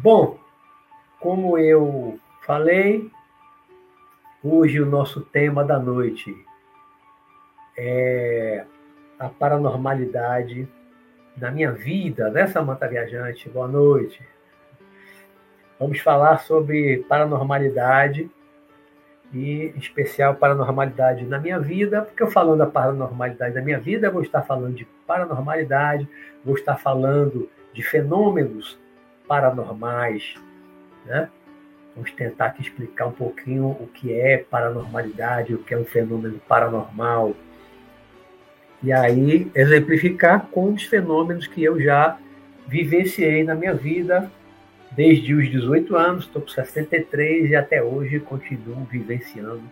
Bom, como eu falei, hoje o nosso tema da noite é a paranormalidade na minha vida, né, Samanta Viajante? Boa noite. Vamos falar sobre paranormalidade e, especial, paranormalidade na minha vida, porque eu falando da paranormalidade na minha vida, vou estar falando de paranormalidade, vou estar falando de fenômenos paranormais, né? Vamos tentar aqui explicar um pouquinho o que é paranormalidade, o que é um fenômeno paranormal. E aí exemplificar com os fenômenos que eu já vivenciei na minha vida desde os 18 anos, estou com 63 e até hoje continuo vivenciando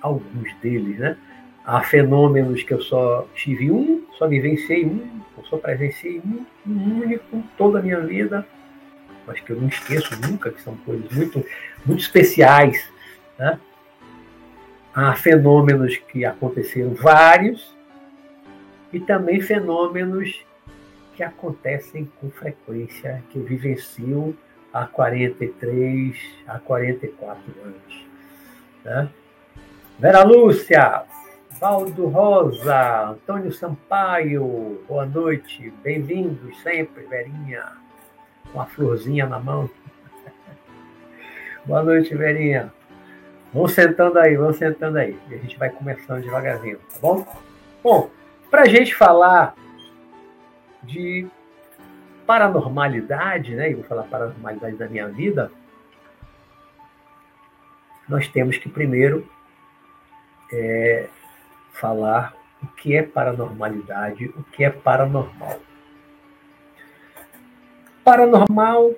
alguns deles, né? Há fenômenos que eu só tive um, só vivenciei um, eu só presenciei um, um único toda a minha vida, mas que eu não esqueço nunca, que são coisas muito, muito especiais. Né? Há fenômenos que aconteceram vários e também fenômenos que acontecem com frequência, que eu vivencio há 43, há 44 anos. Né? Vera Lúcia, Valdo Rosa, Antônio Sampaio, boa noite, bem-vindos sempre, Verinha com a florzinha na mão. Boa noite, Verinha. Vão sentando aí, vão sentando aí. E a gente vai começando devagarzinho, tá bom? Bom, para a gente falar de paranormalidade, né? Eu vou falar paranormalidade da minha vida. Nós temos que primeiro é, falar o que é paranormalidade, o que é paranormal. Paranormal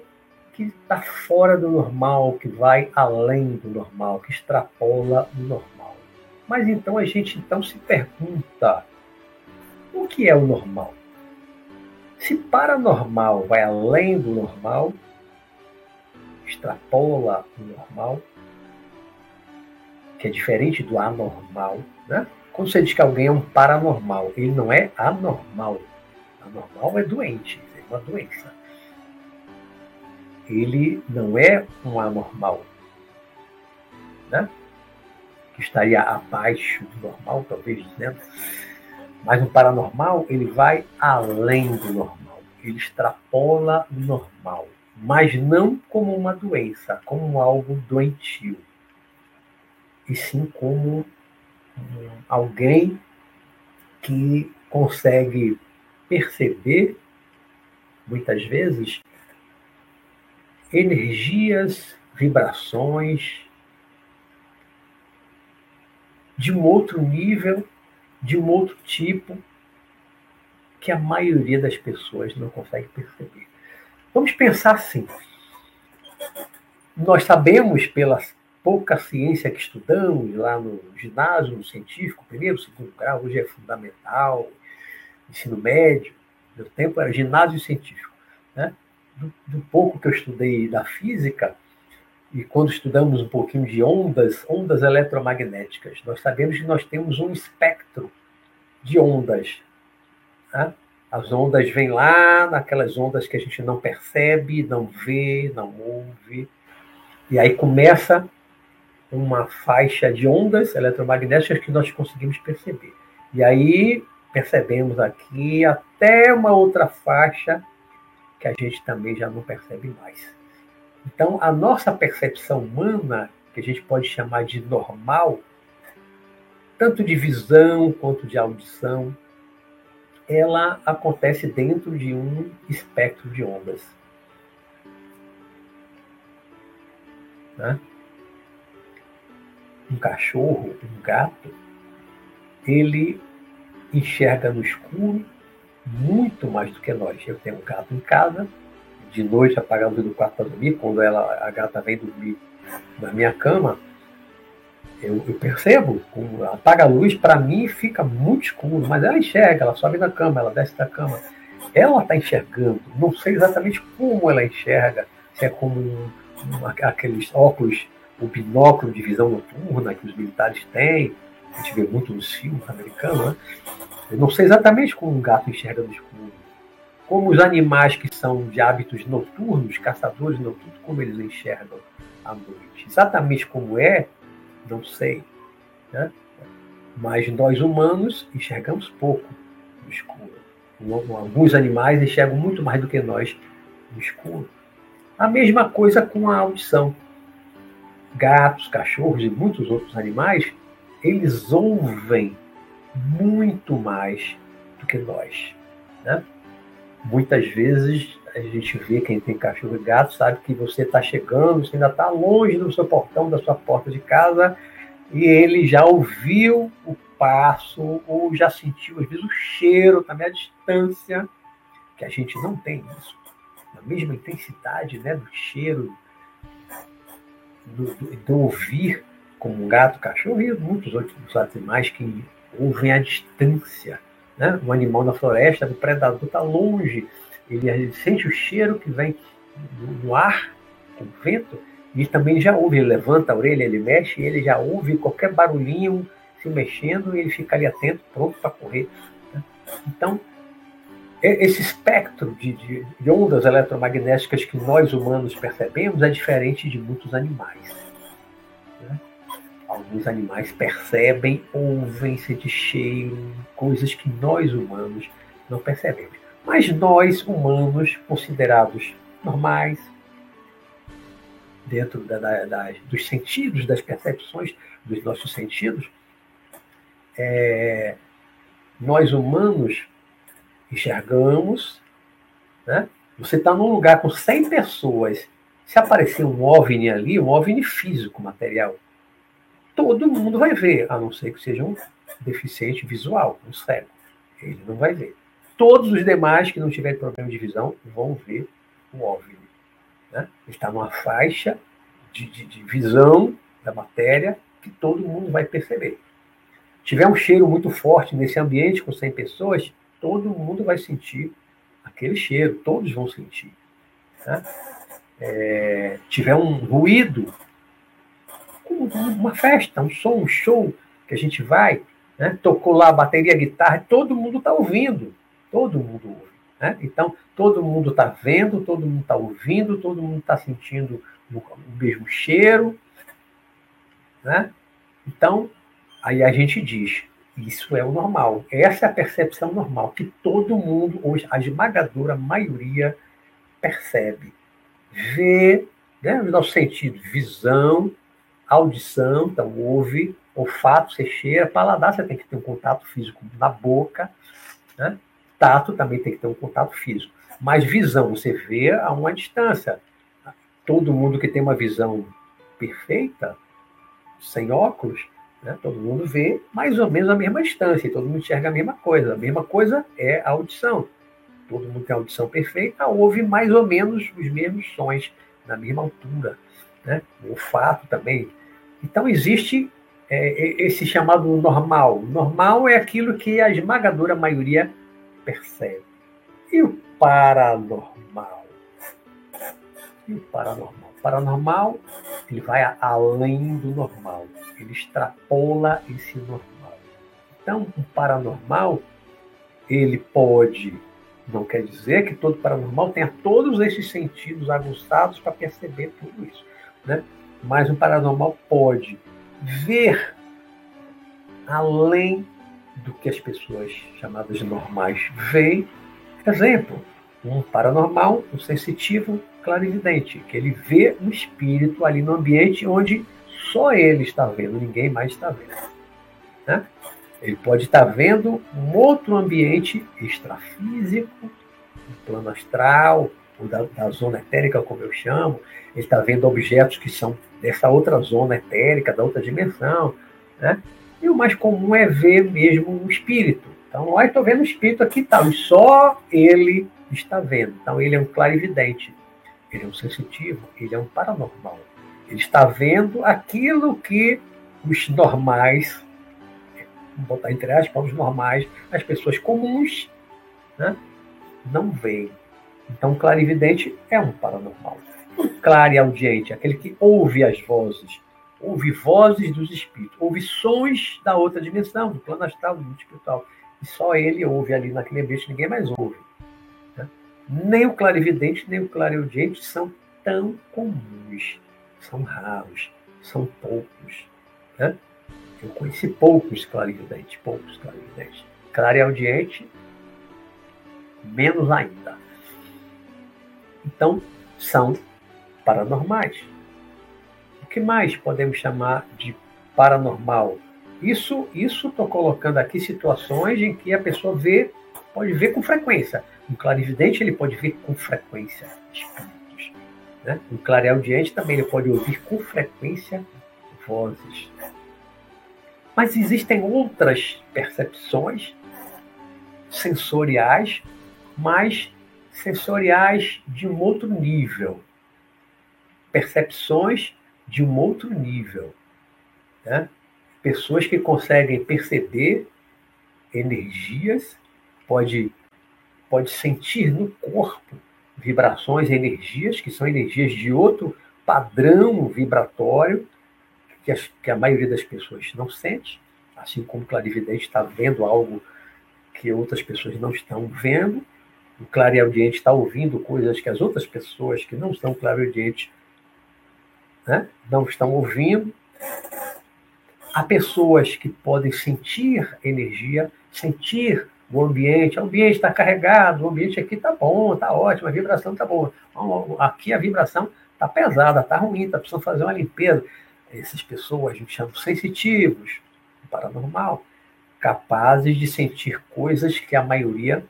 que está fora do normal, que vai além do normal, que extrapola o normal. Mas então a gente então se pergunta: o que é o normal? Se paranormal vai além do normal, extrapola o normal, que é diferente do anormal, né? Quando você diz que alguém é um paranormal, ele não é anormal. Anormal é doente, é uma doença ele não é um anormal, né? que estaria abaixo do normal, talvez dizendo. Mas um paranormal, ele vai além do normal, ele extrapola o normal, mas não como uma doença, como algo doentio, e sim como alguém que consegue perceber, muitas vezes, energias, vibrações de um outro nível, de um outro tipo, que a maioria das pessoas não consegue perceber. Vamos pensar assim. Nós sabemos, pela pouca ciência que estudamos lá no ginásio, no científico, primeiro, segundo grau, hoje é fundamental, ensino médio, meu tempo era ginásio científico, né? do, do pouco que eu estudei da física, e quando estudamos um pouquinho de ondas, ondas eletromagnéticas, nós sabemos que nós temos um espectro de ondas. Né? As ondas vêm lá naquelas ondas que a gente não percebe, não vê, não ouve. E aí começa uma faixa de ondas eletromagnéticas que nós conseguimos perceber. E aí percebemos aqui até uma outra faixa que a gente também já não percebe mais. Então, a nossa percepção humana, que a gente pode chamar de normal, tanto de visão quanto de audição, ela acontece dentro de um espectro de ondas. Né? Um cachorro, um gato, ele enxerga no escuro muito mais do que nós. Eu tenho um gato em casa, de noite apagar a luz do quarto para dormir, quando ela, a gata vem dormir na minha cama, eu, eu percebo, apaga a luz, para mim fica muito escuro, mas ela enxerga, ela sobe na cama, ela desce da cama. Ela está enxergando, não sei exatamente como ela enxerga, se é como um, aqueles óculos, o binóculo de visão noturna que os militares têm, a gente vê muito nos filmes americanos, né? Eu não sei exatamente como um gato enxerga no escuro. Como os animais que são de hábitos noturnos, caçadores noturnos, como eles enxergam à noite. Exatamente como é, não sei. Né? Mas nós humanos enxergamos pouco no escuro. Alguns animais enxergam muito mais do que nós no escuro. A mesma coisa com a audição. Gatos, cachorros e muitos outros animais, eles ouvem muito mais do que nós. Né? Muitas vezes a gente vê quem tem cachorro e gato sabe que você está chegando, você ainda está longe do seu portão, da sua porta de casa, e ele já ouviu o passo ou já sentiu, às vezes, o cheiro, também a distância, que a gente não tem isso. Na mesma intensidade né, do cheiro, do, do, do ouvir, como um gato, cachorro e muitos outros animais que ouvem a distância. Né? Um animal na floresta, o predador está longe, ele, ele, sente o cheiro que vem no ar, com o vento, e também já ouve, ele levanta a orelha, ele mexe, ele já ouve qualquer barulhinho se mexendo e ele fica ali atento, pronto para correr. Né? Então, esse espectro de, de, de, ondas eletromagnéticas que nós humanos percebemos é diferente de muitos animais. Alguns animais percebem, ouvem, sentem cheiro, coisas que nós humanos não percebemos. Mas nós, humanos, considerados normais, dentro da, da, da, dos sentidos, das percepções dos nossos sentidos, é, nós humanos enxergamos, né? Você está num lugar com 100 pessoas, se aparecer um OVNI ali, um OVNI físico, material, todo mundo vai ver, a não ser que seja um deficiente visual, um cego. Ele não vai ver. Todos os demais que não tiverem problema de visão vão ver o OVNI. Né? Está numa faixa de, de, de visão da matéria que todo mundo vai perceber tiver um cheiro muito forte nesse ambiente com 100 pessoas, todo mundo vai sentir aquele cheiro, todos vão sentir. Né? É, tiver um ruído, uma festa, um som, um show que a gente vai, né? tocou lá a bateria, a guitarra, todo mundo está ouvindo, todo mundo ouve. Né? Então, todo mundo está vendo, todo mundo está ouvindo, todo mundo está sentindo o mesmo cheiro. Né? Então, Aí a gente diz, isso é o normal. Essa é a percepção normal, que todo mundo, hoje, a esmagadora maioria, percebe. Vê, né, no nosso sentido, visão, audição, então ouve, olfato, você cheira, paladar, você tem que ter um contato físico na boca, né? tato também tem que ter um contato físico. Mas visão, você vê a uma distância. Todo mundo que tem uma visão perfeita, sem óculos, né? Todo mundo vê mais ou menos a mesma distância, todo mundo enxerga a mesma coisa. A mesma coisa é a audição. Todo mundo tem audição perfeita, ouve mais ou menos os mesmos sons, na mesma altura. Né? O olfato também. Então, existe é, esse chamado normal. Normal é aquilo que a esmagadora maioria percebe. E o paranormal? E o paranormal? O paranormal ele vai além do normal ele extrapola esse normal. Então, o paranormal, ele pode, não quer dizer que todo paranormal tenha todos esses sentidos aguçados para perceber tudo isso, né? Mas o paranormal pode ver além do que as pessoas chamadas normais veem. Exemplo, um paranormal, um sensitivo, clarividente, que ele vê um espírito ali no ambiente onde só ele está vendo, ninguém mais está vendo. Né? Ele pode estar vendo um outro ambiente extrafísico, um plano astral, ou da, da, zona etérica, como eu chamo. Ele está vendo objetos que são dessa outra zona etérica, da outra dimensão. Né? E o mais comum é ver mesmo um espírito. Então, olha, estou vendo um espírito aqui tal, e só ele está vendo. Então, ele é um clarividente, ele é um sensitivo, ele é um paranormal. Ele está vendo aquilo que os normais, vou botar entre aspas, os normais, as pessoas comuns, né, não veem. Então, clarividente é um paranormal. Um clareaudiente, aquele que ouve as vozes, ouve vozes dos espíritos, ouve sons da outra dimensão, do plano astral, do mundo espiritual. E só ele ouve ali naquele ambiente, ninguém mais ouve. Né? Nem o clarividente, nem o clareaudiente são tão comuns, são raros, são poucos. Né? Eu conheci poucos clarividentes, poucos clarividentes. Clareaudiente, menos ainda. Então, são paranormais. O que mais podemos chamar de paranormal? Isso isso estou colocando aqui situações em que a pessoa vê, pode ver com frequência. Um clarividente ele pode ver com frequência espíritos. Né? Um clareaudiente também ele pode ouvir com frequência vozes. Mas existem outras percepções sensoriais, mas sensoriais de um outro nível, percepções de um outro nível. Né? Pessoas que conseguem perceber energias, pode, pode sentir no corpo vibrações, energias, que são energias de outro padrão vibratório, que, as, que a maioria das pessoas não sente, assim como o clarividente está vendo algo que outras pessoas não estão vendo, o clareaudiente está ouvindo coisas que as outras pessoas que não são clareaudientes né, não estão ouvindo. Há pessoas que podem sentir energia, sentir o ambiente. O ambiente está carregado, o ambiente aqui está bom, está ótimo, a vibração está boa. Aqui a vibração está pesada, está ruim, está precisando fazer uma limpeza. Essas pessoas a gente chama sensitivos, paranormal, capazes de sentir coisas que a maioria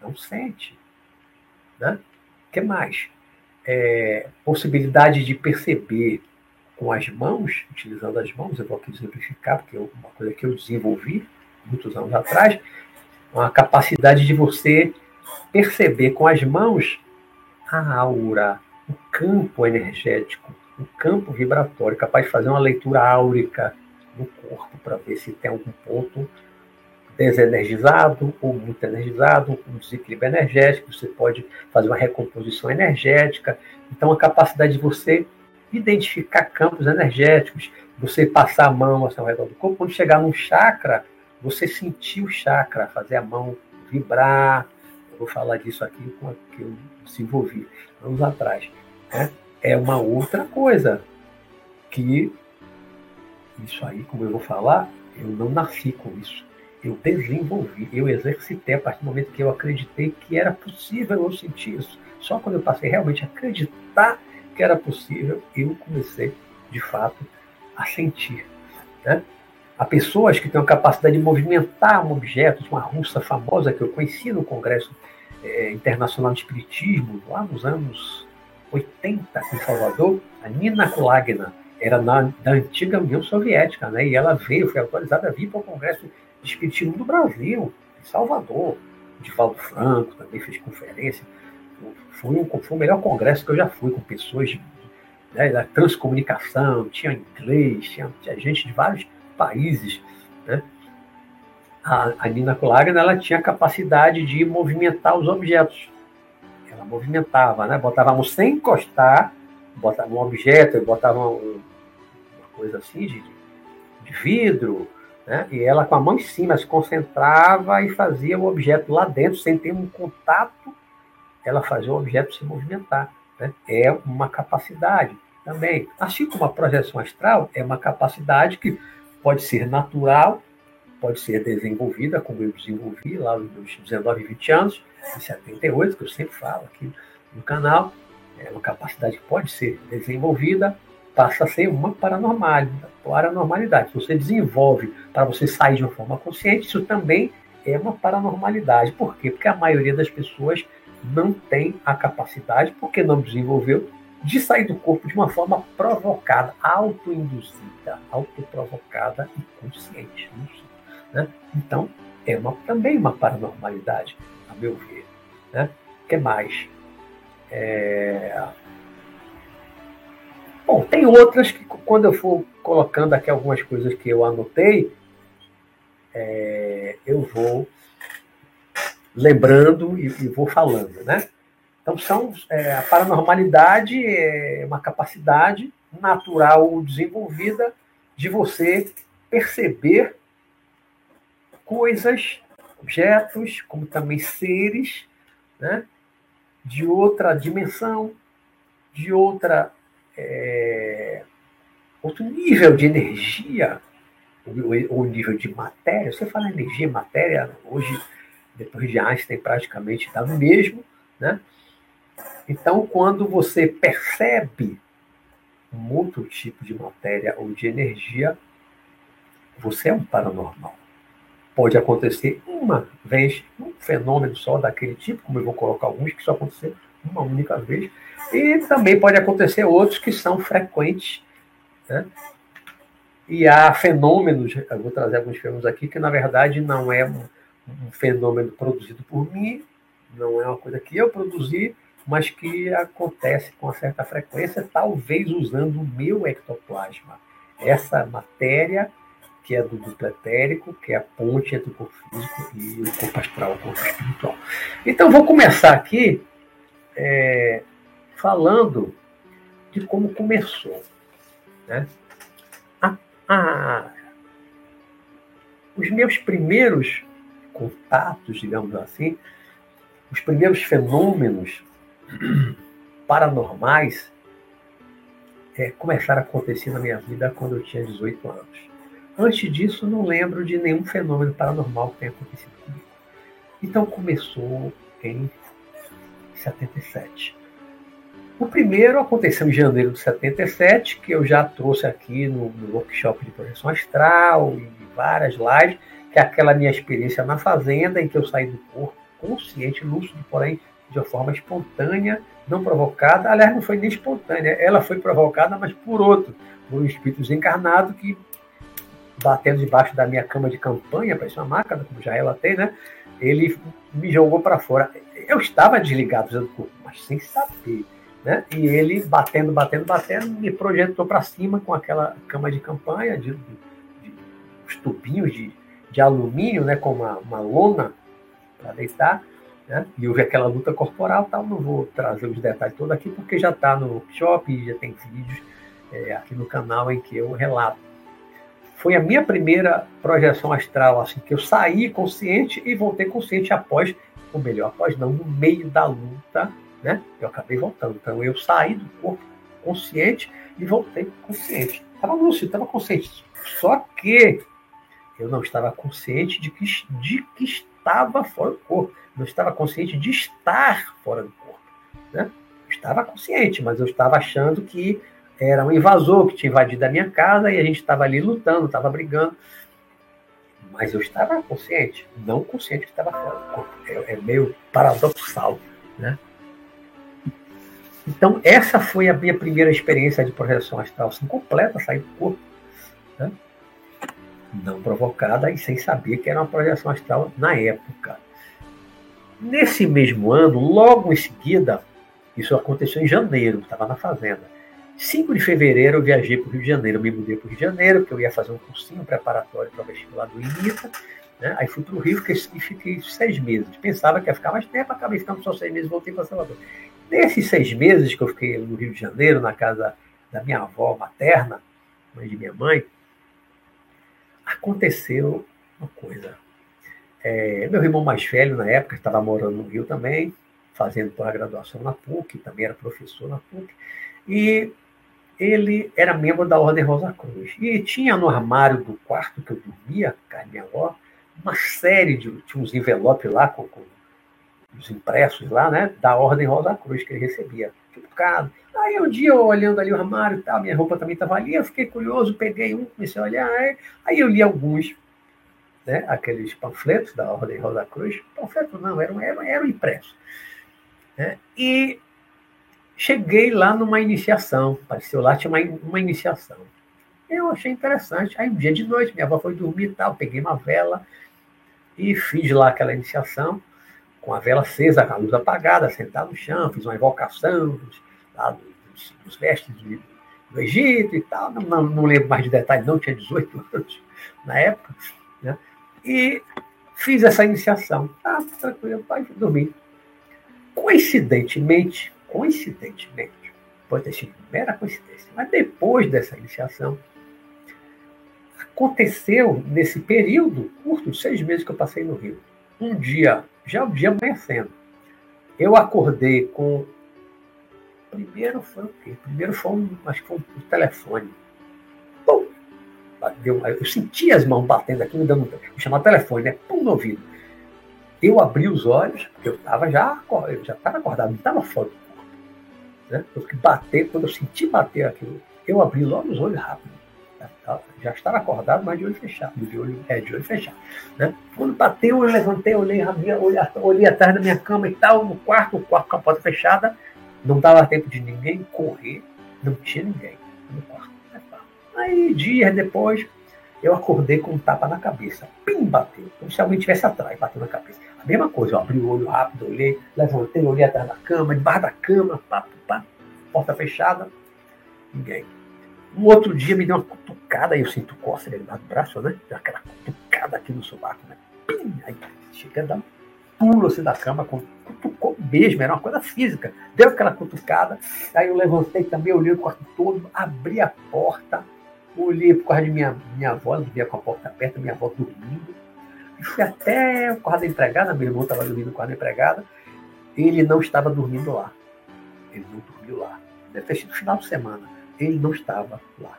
não sente. Né? O que mais? É, possibilidade de perceber com as mãos, utilizando as mãos, eu vou aqui exemplificar, porque é uma coisa que eu desenvolvi muitos anos atrás, uma capacidade de você perceber com as mãos a aura, o campo energético, o campo vibratório, capaz de fazer uma leitura áurica no corpo para ver se tem algum ponto desenergizado ou muito energizado, um desequilíbrio energético, você pode fazer uma recomposição energética. Então, a capacidade de você identificar campos energéticos, você passar a mão ao redor do corpo, quando chegar num chakra, você sentir o chakra, fazer a mão vibrar. Eu vou falar disso aqui com que eu desenvolvi anos atrás. Né? É uma outra coisa que isso aí, como eu vou falar, eu não nasci com isso eu desenvolvi, eu exercitei a partir do momento que eu acreditei que era possível eu sentir isso. Só quando eu passei realmente a acreditar que era possível, eu comecei, de fato, a sentir. Né? Há pessoas que têm a capacidade de movimentar um objeto, uma russa famosa que eu conheci no Congresso é, Internacional de Espiritismo, lá nos anos 80, em Salvador, a Nina Kulagina, era na, da antiga União Soviética, né? e ela veio, foi autorizada a vir para o Congresso Espiritismo do Brasil, em Salvador. Divaldo Franco também fez conferência. Foi, um, foi o melhor congresso que eu já fui, com pessoas de, né, da transcomunicação, tinha inglês, tinha, tinha gente de vários países. Né? A, a Nina Kulagna, ela tinha a capacidade de movimentar os objetos. Ela movimentava, né? botava a mão sem encostar, botava um objeto, botava um, uma coisa assim de, de vidro, né? E ela, com a mão em cima, se concentrava e fazia o objeto lá dentro, sem ter um contato, ela fazia o objeto se movimentar. Né? É uma capacidade também. Assim como a projeção astral é uma capacidade que pode ser natural, pode ser desenvolvida, como eu desenvolvi lá nos 19 e 20 anos, em 78, que eu sempre falo aqui no canal. É uma capacidade que pode ser desenvolvida, passa a ser uma paranormalidade. paranormalidade. Se você desenvolve para você sair de uma forma consciente, isso também é uma paranormalidade. Por quê? Porque a maioria das pessoas não tem a capacidade, porque não desenvolveu, de sair do corpo de uma forma provocada, autoinduzida, autoprovocada e consciente. Né? Então, é uma, também uma paranormalidade, a meu ver. Né? O que mais? É, Bom, tem outras que, quando eu for colocando aqui algumas coisas que eu anotei, é, eu vou lembrando e, e, vou falando, né? Então, são, é, a paranormalidade é uma capacidade natural ou desenvolvida de você perceber coisas, objetos, como também seres, né? de outra dimensão, de outra é, outro nível de energia, ou nível de matéria. Você fala energia, matéria, hoje, depois de Einstein, praticamente está no mesmo. Né? Então, quando você percebe um outro tipo de matéria ou de energia, você é um paranormal. Pode acontecer uma vez, um fenômeno só daquele tipo, como eu vou colocar alguns que só acontecer uma única vez, e também pode acontecer outros que são frequentes. Né? E há fenômenos, eu vou trazer alguns fenômenos aqui, que na verdade não é um, um fenômeno produzido por mim, não é uma coisa que eu produzi, mas que acontece com certa frequência, talvez usando o meu ectoplasma. Essa matéria que é do duplo etérico, que é a ponte entre o corpo físico e o corpo astral, o corpo espiritual. Então, vou começar aqui é, falando de como começou. Né? A, a, os meus primeiros contatos, digamos assim, os primeiros fenômenos paranormais é, começaram a acontecer na minha vida quando eu tinha 18 anos. Antes disso, não lembro de nenhum fenômeno paranormal que tenha acontecido comigo. Então começou em 77. O primeiro aconteceu em janeiro de 77, que eu já trouxe aqui no, no workshop de projeção astral e várias lives, que é aquela minha experiência na fazenda, em que eu saí do corpo consciente, lúcido, porém de uma forma espontânea, não provocada. Aliás, não foi nem espontânea, ela foi provocada, mas por outro, por um espírito desencarnado que, batendo debaixo da minha cama de campanha, parece uma máquina, como já relatei, né? Ele me jogou para fora. Eu estava desligado do corpo, mas sem saber. Né? E ele, batendo, batendo, batendo, me projetou para cima com aquela cama de campanha, de, de, de os tubinhos de, de alumínio, né? com uma, uma lona para deitar. Né? E houve aquela luta corporal, tal. não vou trazer os detalhes todos aqui, porque já está no workshop já tem vídeos é, aqui no canal em que eu relato. Foi a minha primeira projeção astral, assim, que eu saí consciente e voltei consciente após, ou melhor, após não, no meio da luta, né? Eu acabei voltando. Então eu saí do corpo consciente e voltei consciente. Estava lúcido, estava consciente. Só que eu não estava consciente de que, de que estava fora do corpo. Não estava consciente de estar fora do corpo. Né? Estava consciente, mas eu estava achando que era um invasor que tinha invadido a minha casa e a gente estava ali lutando, estava brigando. Mas eu estava consciente, não consciente que estava fora. É, é meio paradoxal. Né? Então, essa foi a minha primeira experiência de projeção astral, assim, completa, sair do corpo. Né? Não provocada e sem saber que era uma projeção astral na época. Nesse mesmo ano, logo em seguida, isso aconteceu em janeiro, estava na fazenda. 5 de fevereiro eu viajei para o Rio de Janeiro, me mudei para o Rio de Janeiro, porque eu ia fazer um cursinho preparatório para o vestibular do INITA. Né? Aí fui para o Rio e fiquei seis meses. Pensava que ia ficar mais tempo, acabei ficando só seis meses voltei para Salvador. Nesses seis meses que eu fiquei no Rio de Janeiro, na casa da minha avó materna, mãe de minha mãe, aconteceu uma coisa. É, meu irmão mais velho, na época, estava morando no Rio também, fazendo pós-graduação na PUC, também era professor na PUC, e ele era membro da Ordem Rosa Cruz. E tinha no armário do quarto que eu dormia, com a minha uma série de. tinha uns envelopes lá com, com os impressos lá, né, da Ordem Rosa Cruz que ele recebia. Tipo, Aí um dia, eu olhando ali o armário e tal, minha roupa também estava ali, eu fiquei curioso, peguei um, comecei a olhar, aí eu li alguns, né, aqueles panfletos da Ordem Rosa Cruz, panfleto não, era um, era, era um impresso. Né, e cheguei lá numa iniciação, apareceu lá, tinha uma, uma iniciação. Eu achei interessante. Aí um dia de noite, minha avó foi dormir e tal, peguei uma vela e fiz lá aquela iniciação com a vela acesa, a luz apagada, sentado no chão, fiz uma invocação lá, dos, dos mestres do, do, Egito e tal. Não, não, não, lembro mais de detalhes, não, tinha 18 anos na época. Né? E fiz essa iniciação. Tá, tranquilo, pai, fui dormir. Coincidentemente, coincidentemente, Pode ter sido mera coincidência. Mas depois dessa iniciação, aconteceu nesse período curto, seis meses que eu passei no Rio. Um dia, já o dia amanhecendo, eu acordei com. Primeiro foi o quê? Primeiro foi um, acho que foi um telefone. Pum! Eu senti as mãos batendo aqui, me dando. Me chamar telefone, né? Pum no ouvido. Eu abri os olhos, porque eu estava já, já estava acordado, não estava fora. Né? Eu que bater, quando eu senti bater aquilo, eu abri logo os olhos rápido. Já estava acordado, mas de olho fechado, de olho, é, de olho fechado. Né? Quando bateu, eu levantei, olhei, olhei, olhei atrás da minha cama e tal, no quarto, o quarto com a porta fechada, não dava tempo de ninguém correr, não tinha ninguém no quarto. Aí, dias depois, eu acordei com um tapa na cabeça. Pim, bateu. Como se alguém estivesse atrás, bateu na cabeça. A mesma coisa, eu abri o olho rápido, olhei, levantei, olhei atrás da cama, debaixo da cama, pá, pá, porta fechada, ninguém. Um outro dia me deu uma cutucada, aí eu sinto coça debaixo do braço, né? Deu aquela cutucada aqui no sovaco, né? Pim! Aí chega a pulo assim da cama, cutucou mesmo, era uma coisa física. Deu aquela cutucada, aí eu levantei também, olhei o quarto todo, abri a porta, olhei por causa de minha, minha avó, ela via com a porta aberta, minha avó dormindo. Fui até o quarto da empregada, meu irmão estava dormindo no quarto da empregada, ele não estava dormindo lá. Ele não dormiu lá. Deve ter sido final de semana. Ele não estava lá.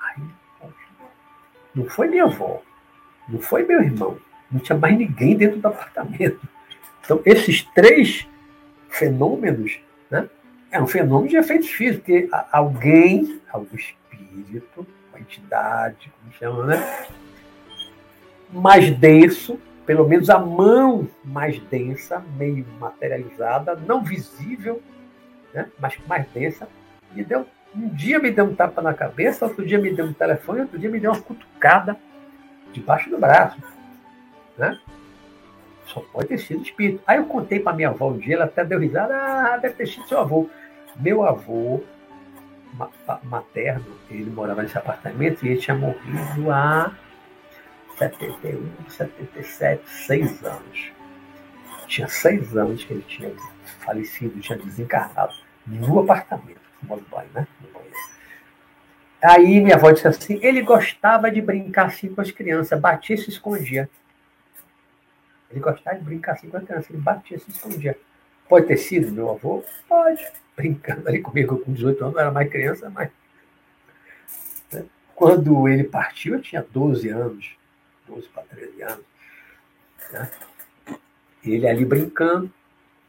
Aí, não foi minha avó, não foi meu irmão, não tinha mais ninguém dentro do apartamento. Então, esses três fenômenos, né, é um fenômeno de efeitos físicos, porque alguém, algum espírito, uma entidade, como chama, né? Mais denso, pelo menos a mão mais densa, meio materializada, não visível, né? mas mais densa, me deu um dia me deu um tapa na cabeça, outro dia me deu um telefone, outro dia me deu uma cutucada debaixo do braço. Né? Só pode ter sido espírito. Aí eu contei para minha avó um dia, ela até deu risada, ah, deve ter sido seu avô. Meu avô materno, ele morava nesse apartamento e ele tinha morrido há 71, 77, seis anos. Tinha seis anos que ele tinha falecido, tinha desencarnado no apartamento, no banho, né? No. Aí minha avó disse assim: ele gostava de brincar assim com as crianças, batia e se escondia. Ele gostava de brincar assim com as crianças, ele batia e se escondia. Pode ter sido meu avô? Pode. Brincando ali comigo com 18 anos, era mais criança, mas. Né? Quando ele partiu, eu tinha 12 anos, 12 para 13 anos. Né? Ele ali brincando,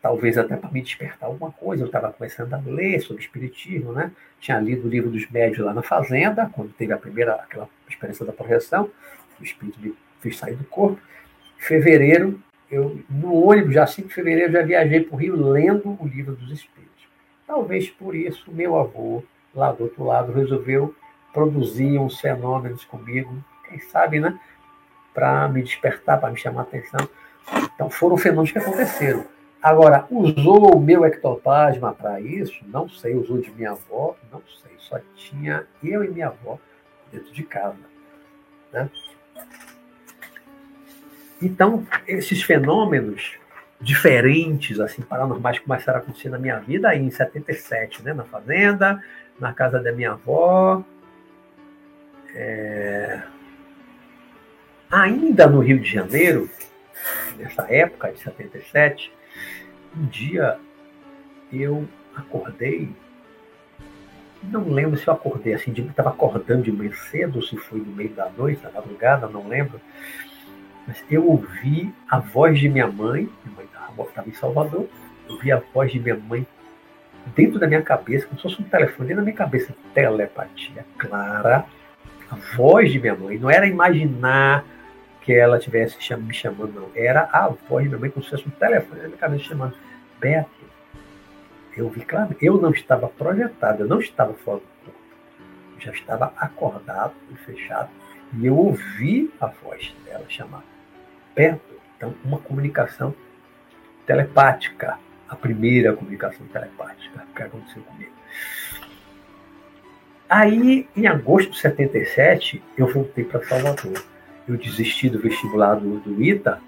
talvez até para me despertar alguma coisa. Eu estava começando a ler sobre espiritismo, né? Tinha lido o livro dos médios lá na fazenda, quando teve a primeira aquela experiência da projeção, o espírito me fez sair do corpo. Em fevereiro, eu no ônibus, já 5 de fevereiro, já viajei para o Rio lendo o livro dos espíritos. Talvez por isso meu avô, lá do outro lado, resolveu produzir uns fenômenos comigo, quem sabe, né? Para me despertar, para me chamar a atenção. Então foram fenômenos que aconteceram. Agora, usou o meu ectoplasma para isso? Não sei. Usou de minha avó? Não sei. Só tinha eu e minha avó dentro de casa. Né? Então, esses fenômenos diferentes, assim, paranormais, começaram a acontecer na minha vida aí em 77, né? Na fazenda, na casa da minha avó. É... Ainda no Rio de Janeiro, nessa época de 77, um dia eu acordei, não lembro se eu acordei assim, estava acordando de manhã cedo, ou se foi no meio da noite, da madrugada, não lembro. Mas eu ouvi a voz de minha mãe, minha mãe estava em Salvador, eu ouvi a voz de minha mãe dentro da minha cabeça, como se fosse um telefone dentro da minha cabeça, telepatia clara, a voz de minha mãe, não era imaginar que ela estivesse me chamando, não. Era a voz da minha mãe, como se fosse um telefone na minha cabeça chamando. Beto, eu vi claro, eu não estava projetado, eu não estava fora do corpo. Eu já estava acordado e fechado. E eu ouvi a voz dela chamar. Beto. Então, uma comunicação telepática. A primeira comunicação telepática que aconteceu comigo. Aí, em agosto de 77, eu voltei para Salvador eu desisti do vestibular do, do ITA,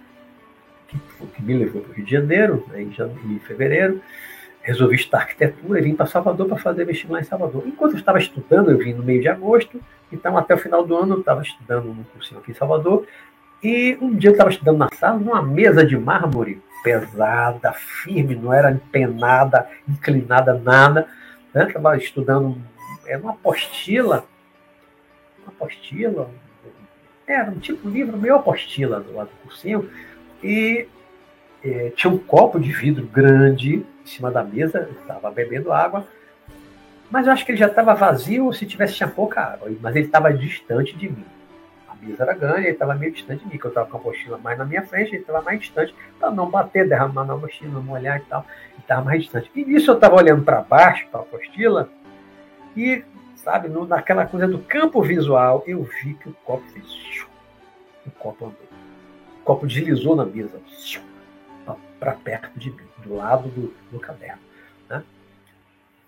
que, que me levou para o Rio de Janeiro, né, em, em fevereiro, resolvi estudar arquitetura e vim para Salvador para fazer vestibular em Salvador. Enquanto eu estava estudando, eu vim no meio de agosto, então até o final do ano eu estava estudando no cursinho aqui em Salvador, e um dia eu estava estudando na sala, numa mesa de mármore, pesada, firme, não era empenada, inclinada, nada. Né? Estava estudando, era uma apostila, uma apostila, era um tipo de livro, meio apostila do lado do cursinho, e é, tinha um copo de vidro grande em cima da mesa, estava bebendo água, mas eu acho que ele já estava vazio ou se tivesse tinha pouca água, mas ele estava distante de mim. A mesa era grande, ele estava meio distante de mim, que eu estava com a mochila mais na minha frente, ele estava mais distante, para não bater, derramar na mochila, não molhar e tal, ele estava mais distante. E nisso eu estava olhando para baixo, para a apostila, e, sabe, no, naquela coisa do campo visual, eu vi que o copo fez. O copo andou. O copo deslizou na mesa para perto de mim, do lado do, do caderno. Né?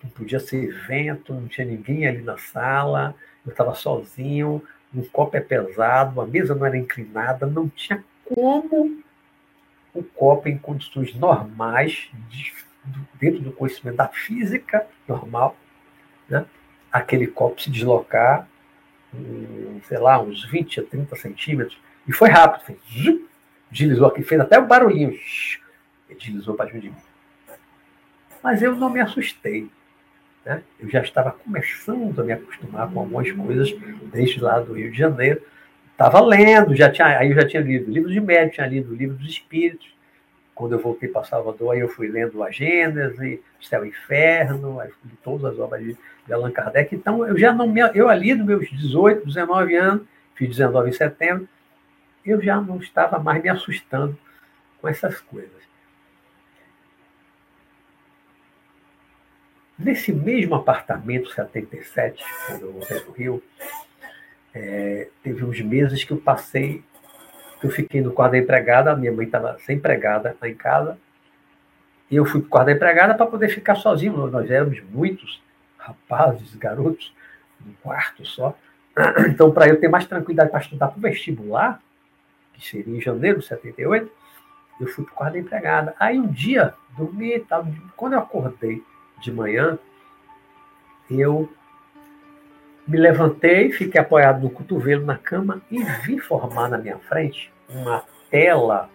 Não podia ser vento, não tinha ninguém ali na sala, eu estava sozinho, um copo é pesado, a mesa não era inclinada, não tinha como o copo em condições normais, de, dentro do conhecimento da física normal, né? aquele copo se deslocar, sei lá, uns 20 a 30 centímetros, e foi rápido, fez, deslizou aqui, fez até o barulhinho, deslizou para de mim. Mas eu não me assustei. Né? Eu já estava começando a me acostumar com algumas coisas desde lá do Rio de Janeiro. Estava lendo, já tinha, aí eu já tinha lido livros de médico, tinha lido livros dos espíritos. Quando eu voltei para Salvador, aí eu fui lendo a Gênesis, Céu e Inferno, li todas as obras de, de Allan Kardec. Então, eu já não me, eu ali nos meus 18, 19 anos, fiz 19 em setembro, eu já não estava mais me assustando com essas coisas. Nesse mesmo apartamento 77, quando eu voltei para o Rio, é, teve uns meses que eu passei, que eu fiquei no quarto da empregada, minha mãe estava sem empregada lá em casa, e eu fui para o quarto da empregada para poder ficar sozinho. Nós éramos muitos rapazes, garotos, num quarto só. Então, para eu ter mais tranquilidade para estudar para o vestibular, que seria em janeiro de 78, eu fui para o quarto da empregada. Aí um dia, dormi quando eu acordei, de manhã, eu me levantei, fiquei apoiado no cotovelo na cama e vi formar na minha frente uma tela,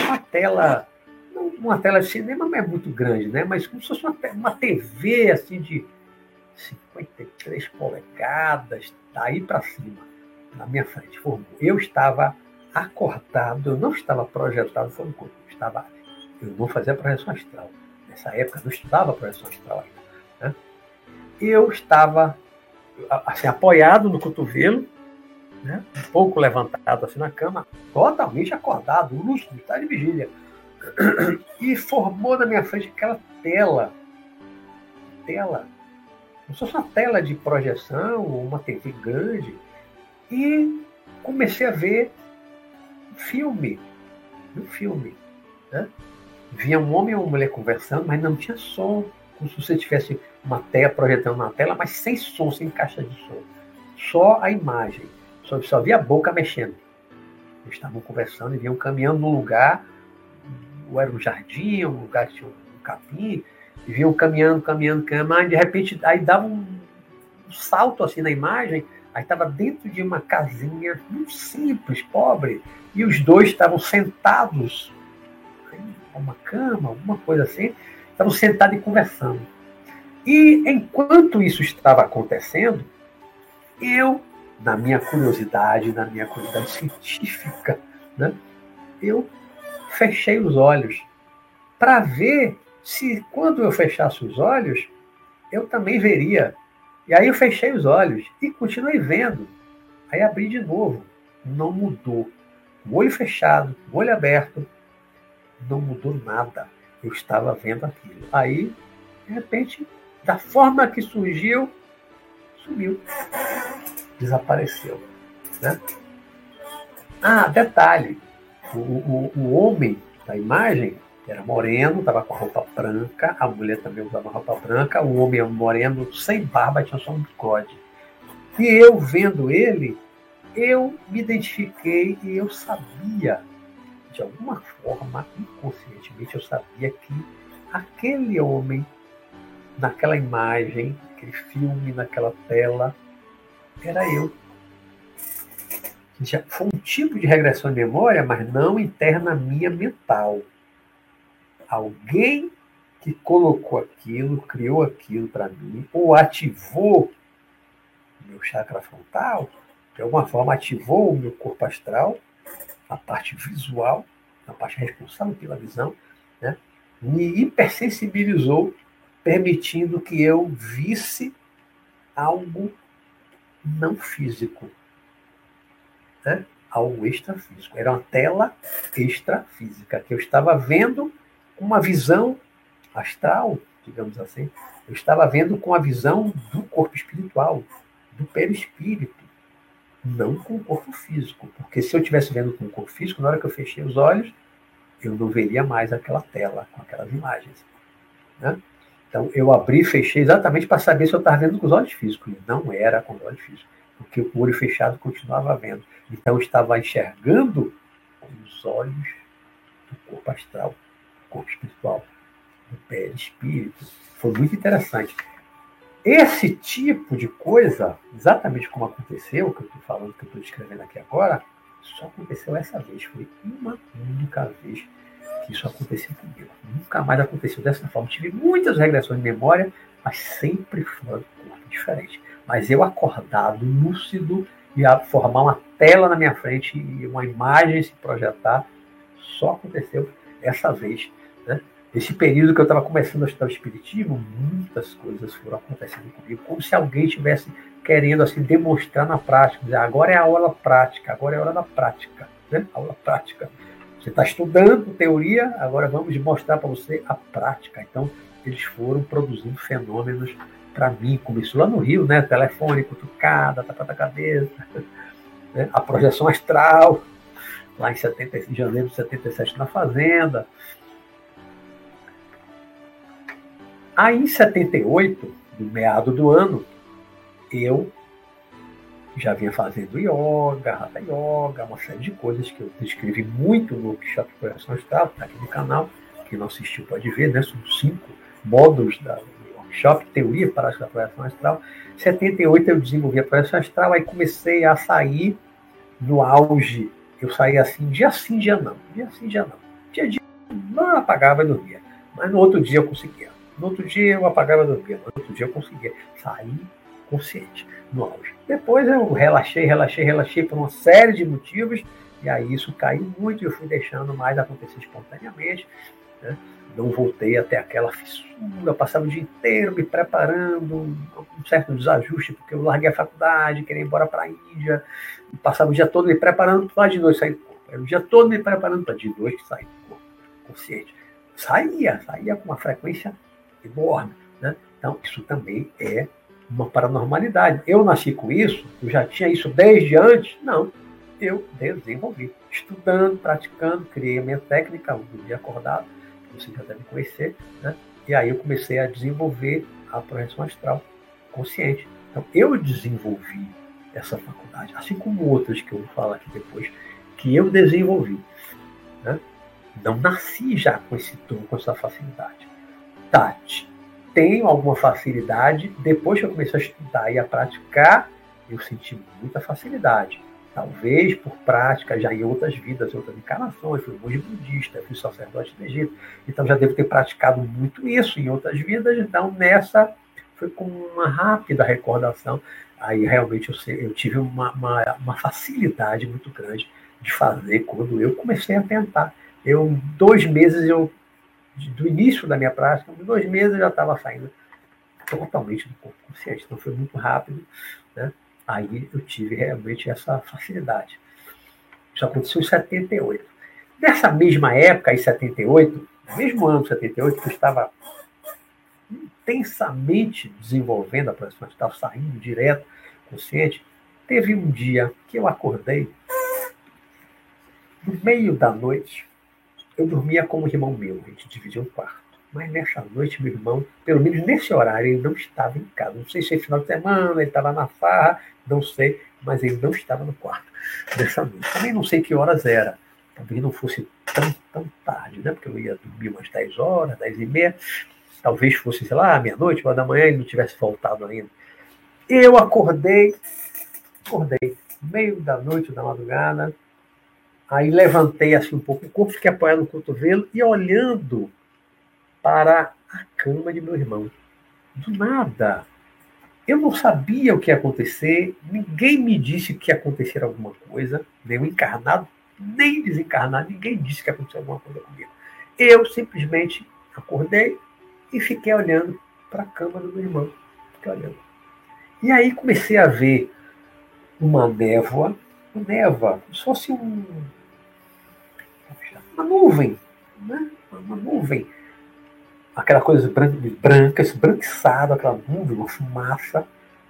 uma tela, uma tela de cinema não é muito grande, né? Mas como se fosse uma, uma TV assim de 53 polegadas, daí para cima, na minha frente formou. Eu estava acordado, eu não estava projetado, eu eu não fazia projeção astral nessa época, não estudava projeção astral. Né? Eu estava assim, apoiado no cotovelo, né? um pouco levantado assim na cama, totalmente acordado, lúcido, está de vigília. E formou na minha frente aquela tela, tela, se fosse uma tela de projeção, uma TV grande, e comecei a ver um filme, um filme, né? Via um homem e uma mulher conversando, mas não tinha som, como se você tivesse uma tela projetando na tela, mas sem som, sem caixa de som. Só a imagem. Só, só via a boca mexendo. Eles estavam conversando e vinham caminhando num lugar, ou era um jardim, um lugar que tinha um capim, e vinham caminhando, caminhando, caminhando, e de repente aí dava um, um salto assim na imagem, aí estava dentro de uma casinha muito simples, pobre, e os dois estavam sentados uma cama, alguma coisa assim, estavam sentados e conversando. E enquanto isso estava acontecendo, eu, na minha curiosidade, na minha curiosidade científica, né, eu fechei os olhos para ver se quando eu fechasse os olhos, eu também veria. E aí eu fechei os olhos e continuei vendo. Aí abri de novo. Não mudou. O olho fechado, o olho aberto, não mudou nada. Eu estava vendo aquilo. Aí, de repente, da forma que surgiu, sumiu. Desapareceu. Né? Ah, detalhe. O, o, o homem da imagem era moreno, estava com a roupa branca, a mulher também usava roupa branca, o homem moreno, sem barba, tinha só um bigode. E eu vendo ele, eu me identifiquei e eu sabia de alguma forma, inconscientemente, eu sabia que aquele homem, naquela imagem, aquele filme, naquela tela, era eu. Já foi um tipo de regressão de memória, mas não interna minha mental. Alguém que colocou aquilo, criou aquilo para mim, ou ativou meu chakra frontal, de alguma forma ativou o meu corpo astral, a parte visual, a parte responsável pela visão, né? me hipersensibilizou, permitindo que eu visse algo não físico, né? algo extrafísico. Era uma tela extrafísica, que eu estava vendo uma visão astral, digamos assim. Eu estava vendo com a visão do corpo espiritual, do perispírito, não com o corpo físico. Porque se eu estivesse vendo com o corpo físico, na hora que eu fechei os olhos, eu não veria mais aquela tela com aquelas imagens. Né? Então, eu abri e fechei exatamente para saber se eu estava vendo com os olhos físicos. E não era com os olhos físicos, porque o olho fechado continuava vendo. Então, eu estava enxergando com os olhos do corpo astral, do corpo espiritual, do perispírito. Foi muito interessante. Esse tipo de coisa, exatamente como aconteceu, que eu estou falando, que eu estou descrevendo aqui agora, só aconteceu essa vez. Foi uma única vez que isso aconteceu comigo. Nunca mais aconteceu dessa forma. Tive muitas regressões de memória, mas sempre fora do corpo, diferente. Mas eu acordado, lúcido, e formar uma tela na minha frente e uma imagem se projetar, só aconteceu essa vez. Né? Esse período que eu estava começando a estudar o Espiritismo, muitas coisas foram acontecendo comigo, como se alguém estivesse querendo assim, demonstrar na prática, dizer, agora é a aula prática, agora é a hora da prática, né? aula prática. Você está estudando teoria, agora vamos mostrar para você a prática. Então, eles foram produzindo fenômenos para mim. Começou lá no Rio, né? Telefone, cutucada, tapa da cabeça, né? a projeção astral, lá em 70, em janeiro de 77 na Fazenda. Aí, em 78, no meado do ano, eu já vinha fazendo yoga, hatha yoga, uma série de coisas que eu descrevi muito no workshop Coração Astral, tá aqui no canal. Quem não assistiu pode ver, né? São cinco módulos da, workshop, teoria para a projeção astral. Em 78 eu desenvolvi a projeção astral, aí comecei a sair no auge. Eu saía assim, dia sim, dia não. Dia sim, dia não. Dia dia não apagava e dormia. Mas no outro dia eu conseguia. No outro dia eu apagava e dormia. No outro dia eu conseguia sair consciente no auge. Depois eu relaxei, relaxei, relaxei por uma série de motivos, e aí isso caiu muito e eu fui deixando mais acontecer espontaneamente. Né? Não voltei até aquela fissura, passava o dia inteiro me preparando, um certo desajuste, porque eu larguei a faculdade, queria ir embora para a Índia, passava o dia todo me preparando para de noite sair do corpo. Era o dia todo me preparando para de noite sair do corpo, consciente. Saía, saía com uma frequência enorme. Né? Então, isso também é uma paranormalidade. Eu nasci com isso? Eu já tinha isso desde antes? Não. Eu desenvolvi. Estudando, praticando, criei a minha técnica, o dormir acordado, que você já deve conhecer, né? E aí eu comecei a desenvolver a projeção astral consciente. Então, eu desenvolvi essa faculdade, assim como outras que eu vou falar aqui depois, que eu desenvolvi. Né? Não nasci já com esse dom, com essa facilidade. Tati, tenho alguma facilidade. Depois que eu comecei a estudar e a praticar, eu senti muita facilidade. Talvez por prática, já em outras vidas, outras encarnações, fui monge budista, fui sacerdote do Egito, então já devo ter praticado muito isso em outras vidas, então nessa foi com uma rápida recordação, aí realmente eu, eu tive uma, uma, uma facilidade muito grande de fazer quando eu comecei a tentar. Eu, dois meses eu do início da minha prática, em dois meses eu já estava saindo totalmente do corpo consciente. Então foi muito rápido. Né? Aí eu tive realmente essa facilidade. Isso aconteceu em 78. Nessa mesma época, em 78, no mesmo ano de 78, que eu estava intensamente desenvolvendo a projeção, estava saindo direto, consciente, teve um dia que eu acordei no meio da noite, eu dormia com um irmão meu, a gente dividia um quarto. Mas nessa noite, meu irmão, pelo menos nesse horário, ele não estava em casa. Não sei se é final de semana, ele estava na farra, não sei, mas ele não estava no quarto nessa noite. Também não sei que horas era. Talvez não fosse tão, tão tarde, né? Porque eu ia dormir umas 10 horas, 10 e meia. Talvez fosse, sei lá, meia-noite, uma da manhã, ele não tivesse voltado ainda. Eu acordei, acordei, meio da noite, da madrugada, aí levantei assim um pouco o corpo, fiquei apoiado no cotovelo e olhando para a cama de meu irmão. Do nada. Eu não sabia o que ia acontecer, ninguém me disse que ia acontecer alguma coisa, nem o encarnado, nem desencarnado, ninguém disse que ia acontecer alguma coisa comigo. Eu simplesmente acordei e fiquei olhando para a cama do meu irmão. Fiquei olhando. E aí comecei a ver uma névoa, uma névoa, como se fosse um, uma nuvem, né? uma nuvem aquela coisa branca, esbranquiçada, aquela nuvem, uma fumaça,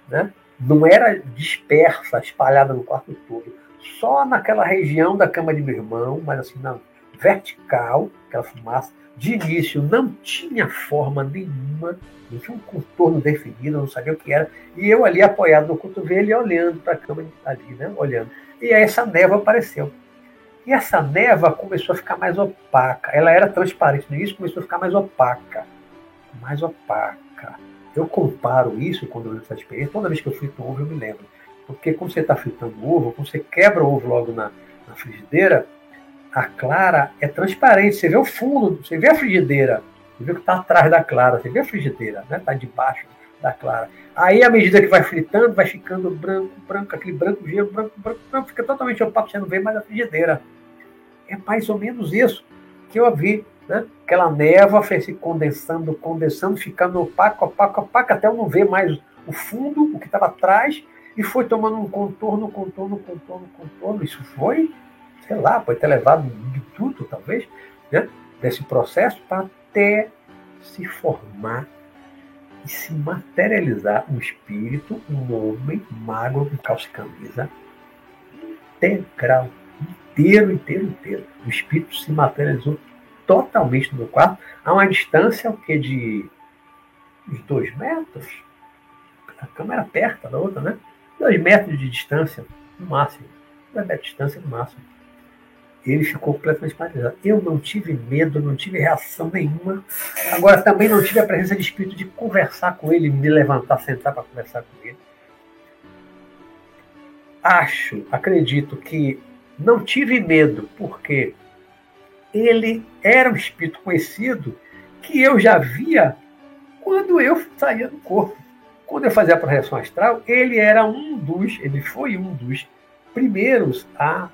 né? não era dispersa, espalhada no quarto todo, só naquela região da cama de meu irmão, mas assim, na vertical, aquela fumaça, de início não tinha forma nenhuma, não tinha um contorno definido, não sabia o que era, e eu ali apoiado no cotovelo e olhando para a cama ali, né? olhando. E aí essa névoa apareceu. E essa neva começou a ficar mais opaca. Ela era transparente no início, começou a ficar mais opaca. Mais opaca. Eu comparo isso quando eu lembro essa experiência. Toda vez que eu frito ovo, eu me lembro. Porque quando você está fritando ovo, quando você quebra o ovo logo na, na frigideira, a clara é transparente. Você vê o fundo, você vê a frigideira. Você vê o que está atrás da clara. Você vê a frigideira, né? Está debaixo da clara. Aí, à medida que vai fritando, vai ficando branco, branco, aquele branco gelo, branco, branco, branco, fica totalmente opaco, você não vê mais a frigideira. É mais ou menos isso que eu vi. Né? Aquela névoa foi se condensando, condensando, ficando opaco, opaco, opaco, até eu não ver mais o fundo, o que estava atrás, e foi tomando um contorno, contorno, contorno, contorno. Isso foi, sei lá, pode ter levado de tudo, talvez, né? desse processo, para até se formar e se materializar um espírito, um homem magro com calça camisa integral inteiro, inteiro, inteiro. O espírito se materializou totalmente no quarto, a uma distância o que de dois metros. A cama era perto da outra, né? Dois metros de distância, no máximo. Dois metros de distância, no máximo. Ele ficou completamente paralisado. Eu não tive medo, não tive reação nenhuma. Agora, também não tive a presença de espírito de conversar com ele, me levantar, sentar para conversar com ele. Acho, acredito que não tive medo, porque ele era um espírito conhecido que eu já via quando eu saía do corpo. Quando eu fazia a projeção astral, ele era um dos, ele foi um dos primeiros a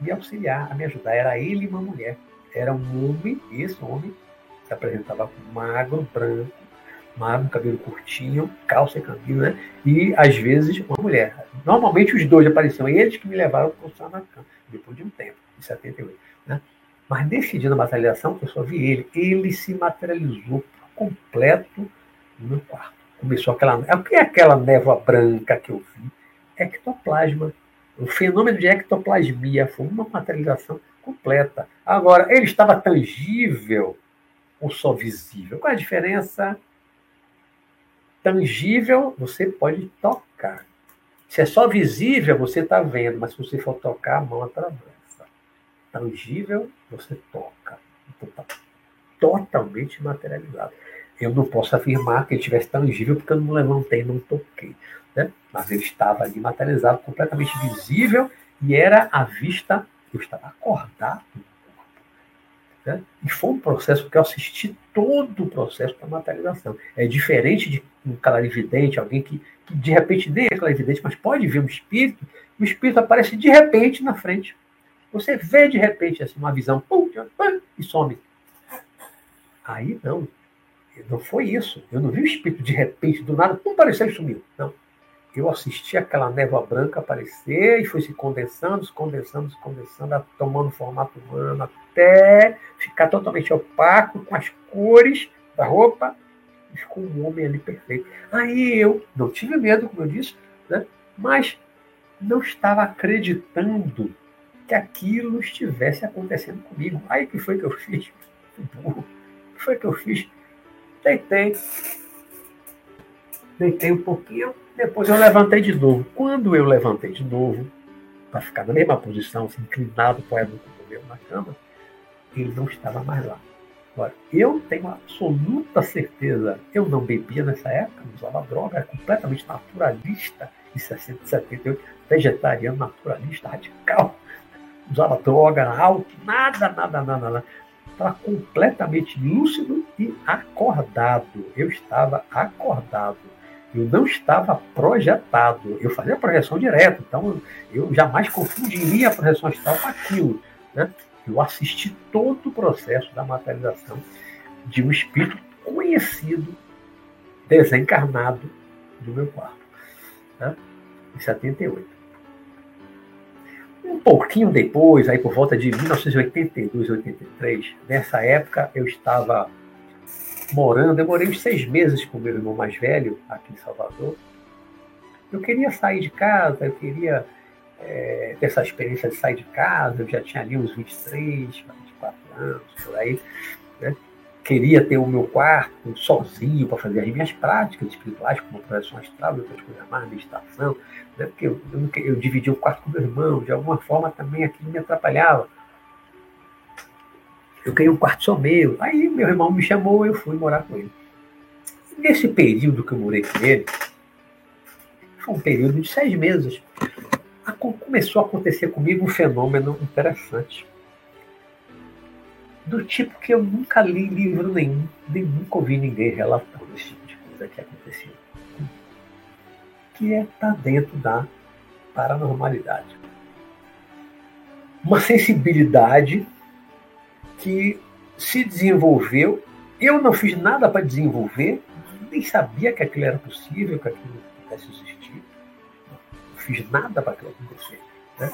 me auxiliar, a me ajudar. Era ele e uma mulher. Era um homem, esse homem se apresentava magro, branco, magro, cabelo curtinho, calça e cabelo, né? E às vezes uma mulher. Normalmente os dois apareciam, eles que me levaram para o na cama, depois de um tempo, em 78. Né? Mas nesse dia da materialização, eu só vi ele. Ele se materializou completo no meu quarto. Começou aquela. O que é aquela névoa branca que eu vi? Ectoplasma. O fenômeno de ectoplasmia foi uma materialização completa. Agora, ele estava tangível ou só visível? Qual é a diferença? Tangível, você pode tocar. Se é só visível, você está vendo, mas se você for tocar, a mão atravessa. Tangível, você toca. Então está totalmente materializado. Eu não posso afirmar que ele tivesse tangível porque eu não levantei, não toquei. Né? Mas ele estava ali materializado, completamente visível, e era a vista, eu estava acordado né? E foi um processo que eu assisti todo o processo da materialização. É diferente de um clarividente, alguém que, que de repente nem é clarividente, mas pode ver um espírito, e o espírito aparece de repente na frente. Você vê de repente assim, uma visão, pum, pum, e some. Aí não. Não foi isso. Eu não vi o espírito de repente, do nada, pum, apareceu e sumiu. Não eu assisti aquela névoa branca aparecer e foi se condensando, se condensando, se condensando, tomando formato humano até ficar totalmente opaco com as cores da roupa ficou um homem ali perfeito. Aí eu não tive medo, como eu disse, né? mas não estava acreditando que aquilo estivesse acontecendo comigo. Aí que foi que eu fiz? O que foi que eu fiz? Deitei. Deitei um pouquinho, depois eu levantei de novo. Quando eu levantei de novo, para ficar na mesma posição, assim, inclinado, apoiado no cotovelo na cama, ele não estava mais lá. Agora, eu tenho absoluta certeza, eu não bebia nessa época, não usava droga, era completamente naturalista em 60, 78, vegetariano, naturalista, radical, usava droga, álcool, nada, nada, nada, nada. Estava completamente lúcido e acordado. Eu estava acordado. Eu não estava projetado. Eu fazia projeção direta, então eu jamais confundiria a projeção astral com aquilo. Né? Eu assisti todo o processo da materialização de um espírito conhecido, desencarnado do meu quarto, né? em 78. Um pouquinho depois, aí por volta de 1982, 83, nessa época eu estava morando, eu morei uns seis meses com meu irmão mais velho aqui em Salvador. Eu queria sair de casa, eu queria é, dessa experiência de sair de casa, eu já tinha ali uns 23, 24 anos, por aí, né? queria ter o meu quarto sozinho para fazer as minhas práticas espirituais, como projeção astral outras coisas mais, meditação, né? porque eu, eu, eu dividia o quarto com meu irmão, de alguma forma também aquilo me atrapalhava. Eu queria um quarto só meu. Aí meu irmão me chamou, eu fui morar com ele. nesse período que eu morei com ele, foi um período de seis meses, começou a acontecer comigo um fenômeno interessante. Do tipo que eu nunca li livro nenhum, nem nunca ouvi ninguém relatando esse tipo de coisa que aconteceu. Que é tá dentro da paranormalidade. Uma sensibilidade que se desenvolveu. Eu não fiz nada para desenvolver, nem sabia que aquilo era possível, que aquilo pudesse existir fiz nada para aquilo acontecer. Né?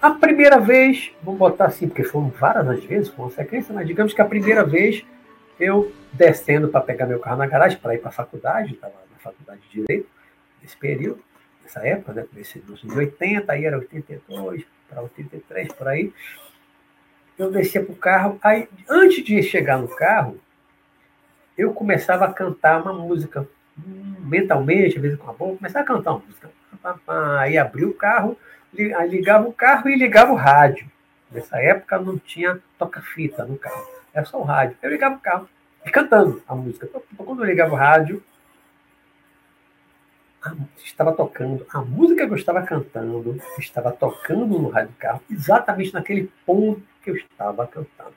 A primeira vez, vamos botar assim, porque foram várias as vezes, com sequência, mas digamos que a primeira vez eu descendo para pegar meu carro na garagem para ir para a faculdade, estava na faculdade de Direito, nesse período, nessa época, né, comecei nos anos 80, aí era 82 para 83, por aí. Eu descia para o carro, aí antes de chegar no carro, eu começava a cantar uma música, mentalmente, às vezes com a boca, começava a cantar uma música Aí abriu o carro, ligava o carro e ligava o rádio. Nessa época não tinha toca-fita no carro, era só o rádio. Eu ligava o carro e cantando a música. Quando eu ligava o rádio, estava tocando, a música que eu estava cantando estava tocando no rádio do carro, exatamente naquele ponto que eu estava cantando.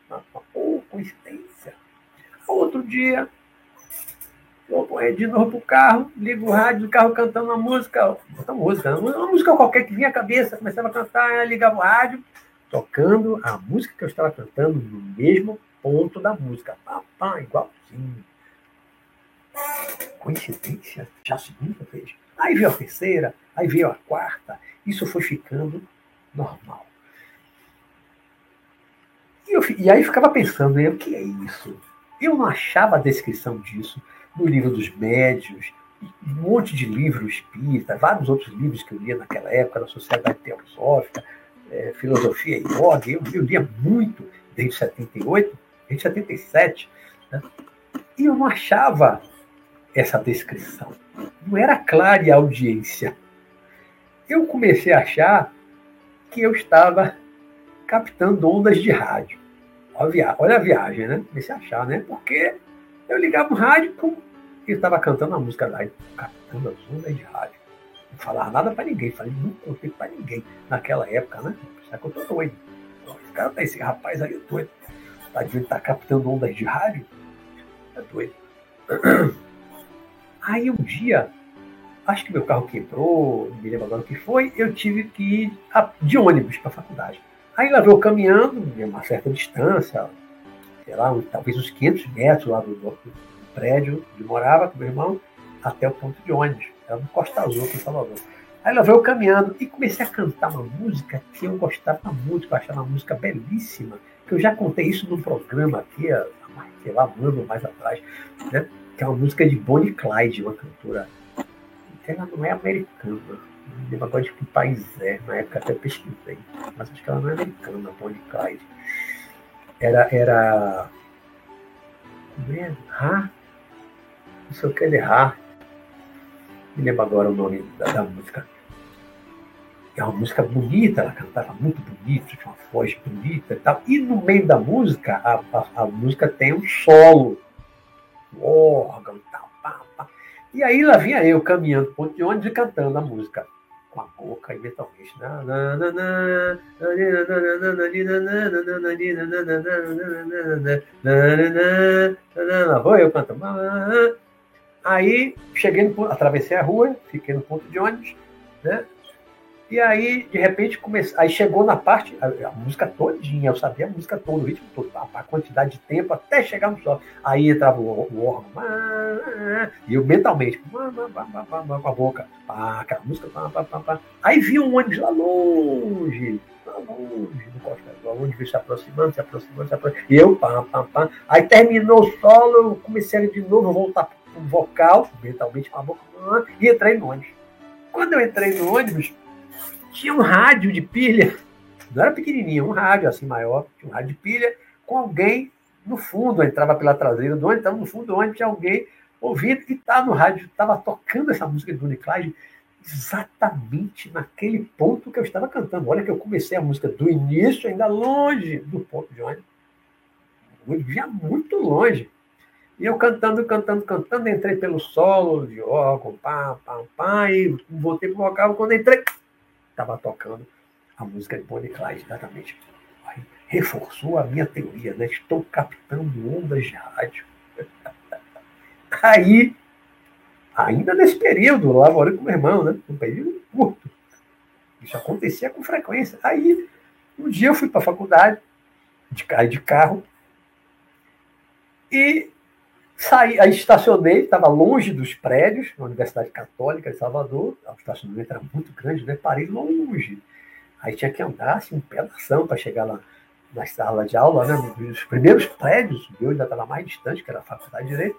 Oh, coincidência. Outro dia, Vou de novo pro carro, ligo o rádio, o carro cantando uma música, uma música, uma música qualquer que vinha à cabeça, começava a cantar, ligava o rádio, tocando a música que eu estava cantando no mesmo ponto da música. Pá, pá, igualzinho. Coincidência? Já a segunda vez. Aí veio a terceira, aí veio a quarta. Isso foi ficando normal. E, eu, e aí ficava pensando, o que é isso? Eu não achava a descrição disso no livro dos médios, um monte de livros espírita, vários outros livros que eu lia naquela época, da Sociedade Teosófica, é, Filosofia e Yoga, eu, eu, lia muito desde 78, desde 77, né? e eu não achava essa descrição. Não era clara a audiência. Eu comecei a achar que eu estava captando ondas de rádio. Olha a viagem, né? Comecei a achar, né? Porque eu ligava o rádio e estava cantando a música lá, cantando as ondas de rádio. Não falava nada para ninguém, falei, nunca contei para ninguém naquela época, né? Será que eu tô doido? Esse cara, tá, esse rapaz aí é doido. Tá dizendo tá captando ondas de rádio? É doido. Aí um dia, acho que meu carro quebrou, não me lembro agora o que foi, eu tive que ir de ônibus para a faculdade. Aí lá veio caminhando, uma certa distância, sei lá, talvez uns 500 metros lá do, do prédio onde morava com meu irmão até o ponto de ônibus. Era no Costa Azul, em Salvador. Aí ela veio caminhando e comecei a cantar uma música que eu gostava muito, eu achava uma música belíssima, que eu já contei isso num programa aqui, sei lá, um ano mais atrás, né? que é uma música de Bonnie Clyde, uma cantora. Ela não é americana, não lembro agora de que país é, na época até pesquisei, mas acho que ela não é americana, Bonnie Clyde. Era, era é? Ha? Não sei o que ele errar. Me lembro agora o nome da, da música. é uma música bonita, ela cantava muito bonito, tinha uma voz bonita e tal. E no meio da música, a, a, a música tem um solo, um órgão e tal. Pá, pá. E aí lá vinha eu caminhando ponto de ônibus e cantando a música com a boca eventualmente. Lá vou eu cantando. Aí cheguei no, atravessei a rua, fiquei no ponto de ônibus, né? E aí, de repente, comecei, aí chegou na parte, a, a, música todinha, eu sabia a música toda, o ritmo todo, a, a quantidade de tempo até chegar no solo. Aí entrava o, o órgão, e eu mentalmente, com a boca, pá, aquela música. Aí vi um ônibus lá longe, lá longe, no Costa do ônibus se aproximando, se aproximando, se aproximando, e eu, pá, pá, pá. Aí terminou o solo, eu comecei de novo, voltar pro vocal, mentalmente com a boca, e entrei no ônibus. Quando eu entrei no ônibus, tinha um rádio de pilha, não era pequenininho, um rádio assim maior, tinha um rádio de pilha, com alguém no fundo, entrava pela traseira do ônibus, estava no fundo do ônibus, tinha alguém ouvindo e estava tá no rádio, estava tocando essa música de Bonnie Clyde exatamente naquele ponto que eu estava cantando. Olha que eu comecei a música do início, ainda longe do ponto de ônibus. Via muito longe. E eu cantando, cantando, cantando, entrei pelo solo de órgão, pá, pá, pá, e voltei pro vocal. Quando entrei, estava tocando a música de Bonnie Clyde, exatamente. Aí, reforçou a minha teoria, né? Estou captando ondas de rádio. Aí, ainda nesse período, eu lavorei com meu irmão, né? Um período curto. Isso acontecia com frequência. Aí, um dia eu fui para a faculdade, de, de carro, e Saí, aí estacionei, estava longe dos prédios, na Universidade Católica de Salvador, o estacionamento era muito grande, né? parei longe. Aí tinha que andar assim, um pedação para chegar lá na sala de aula, né? nos primeiros prédios, eu ainda estava mais distante, que era a Faculdade de Direito.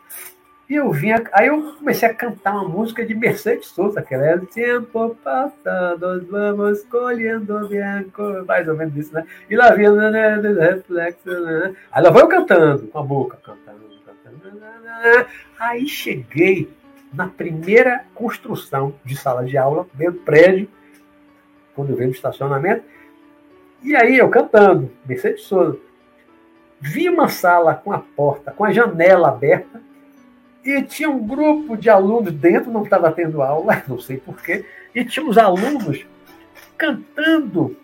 E eu vinha, aí eu comecei a cantar uma música de Mercedes Souza, que era Tempo passado, vamos colhendo bianco, mais ou menos isso, né? E lá vinha, né, né, né reflexo, né? Aí lá vai eu cantando, com a boca, cantando Aí cheguei na primeira construção de sala de aula, dentro do prédio, quando eu veio no estacionamento. E aí eu cantando, Mercedes Souza. Vi uma sala com a porta, com a janela aberta, e tinha um grupo de alunos dentro, não estava tendo aula, não sei porquê, e tinha os alunos cantando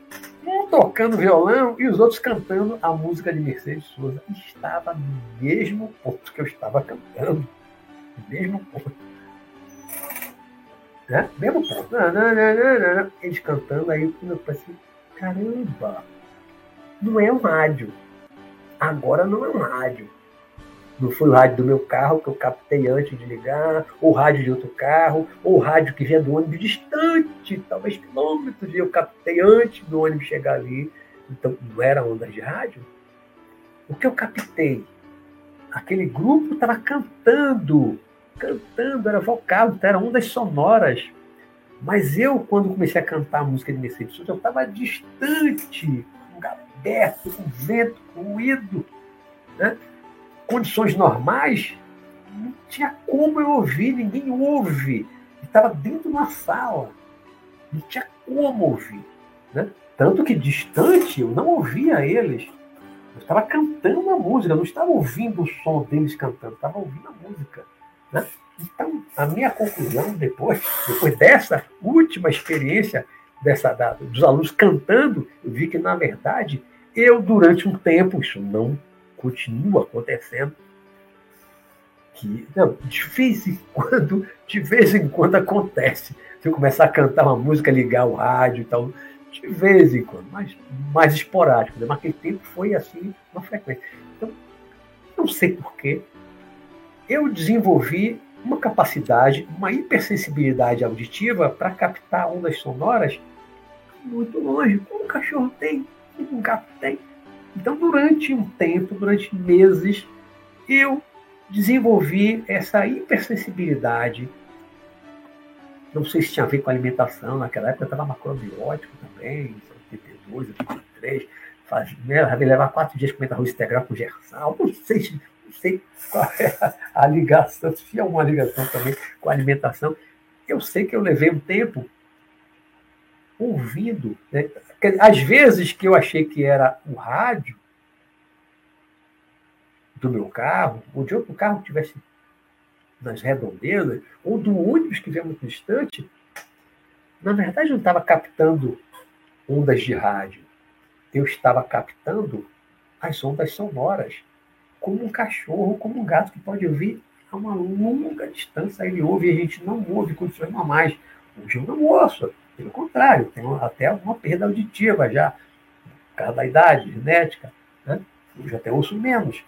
um tocando violão e os outros cantando a música de Mercedes Souza. Estava no mesmo ponto que eu estava cantando. No mesmo ponto. Né? Mesmo ponto. Eles cantando, aí eu pensei, caramba, não é um rádio. Agora não é um rádio não foi o rádio do meu carro que eu captei antes de ligar, ou rádio de outro carro, ou rádio que vinha do ônibus distante, talvez quilômetros, e eu captei antes do ônibus chegar ali. Então, não era onda de rádio. O que eu captei? Aquele grupo estava cantando, cantando, era vocal, então eram ondas sonoras. Mas eu, quando comecei a cantar a música de Mercedes Souza, eu estava distante, com lugar aberto, com vento, com ruído. Né? Condições normais, não tinha como eu ouvir, ninguém ouve. Estava dentro de uma sala. Não tinha como ouvir. Né? Tanto que distante eu não ouvia eles. Eu estava cantando a música, não estava ouvindo o som deles cantando, estava ouvindo a música. Né? Então, a minha conclusão depois, depois dessa última experiência dessa, da, dos alunos cantando, eu vi que, na verdade, eu, durante um tempo, isso não continua acontecendo. Que, não, de vez em quando, de vez em quando acontece. Se eu começar a cantar uma música, ligar o rádio e tal, de vez em quando, mas mais esporádico. Né? Mas aquele tempo foi assim, uma frequência. Então, não sei porquê, eu desenvolvi uma capacidade, uma hipersensibilidade auditiva para captar ondas sonoras muito longe, como um cachorro tem, como um gato tem. Então, durante um tempo, durante meses, eu desenvolvi essa hipersensibilidade. Não sei se tinha a ver com alimentação, naquela época eu estava macrobiótico também, 82, 83, fazia, né, levar quatro dias comendo arroz integral com gersal, não sei, não sei qual é a ligação, se tinha uma ligação também com a alimentação. Eu sei que eu levei um tempo ouvindo. Né? Às vezes que eu achei que era o rádio do meu carro, ou de outro carro que tivesse nas redondezas, ou do ônibus que vinha muito distante, na verdade eu não estava captando ondas de rádio. Eu estava captando as ondas sonoras, como um cachorro, como um gato que pode ouvir a uma longa distância. Ele ouve e a gente não ouve condições normais. Hoje eu não ouço, pelo contrário, tenho até uma perda auditiva já, por causa da idade, genética. Né? Hoje até ouço menos.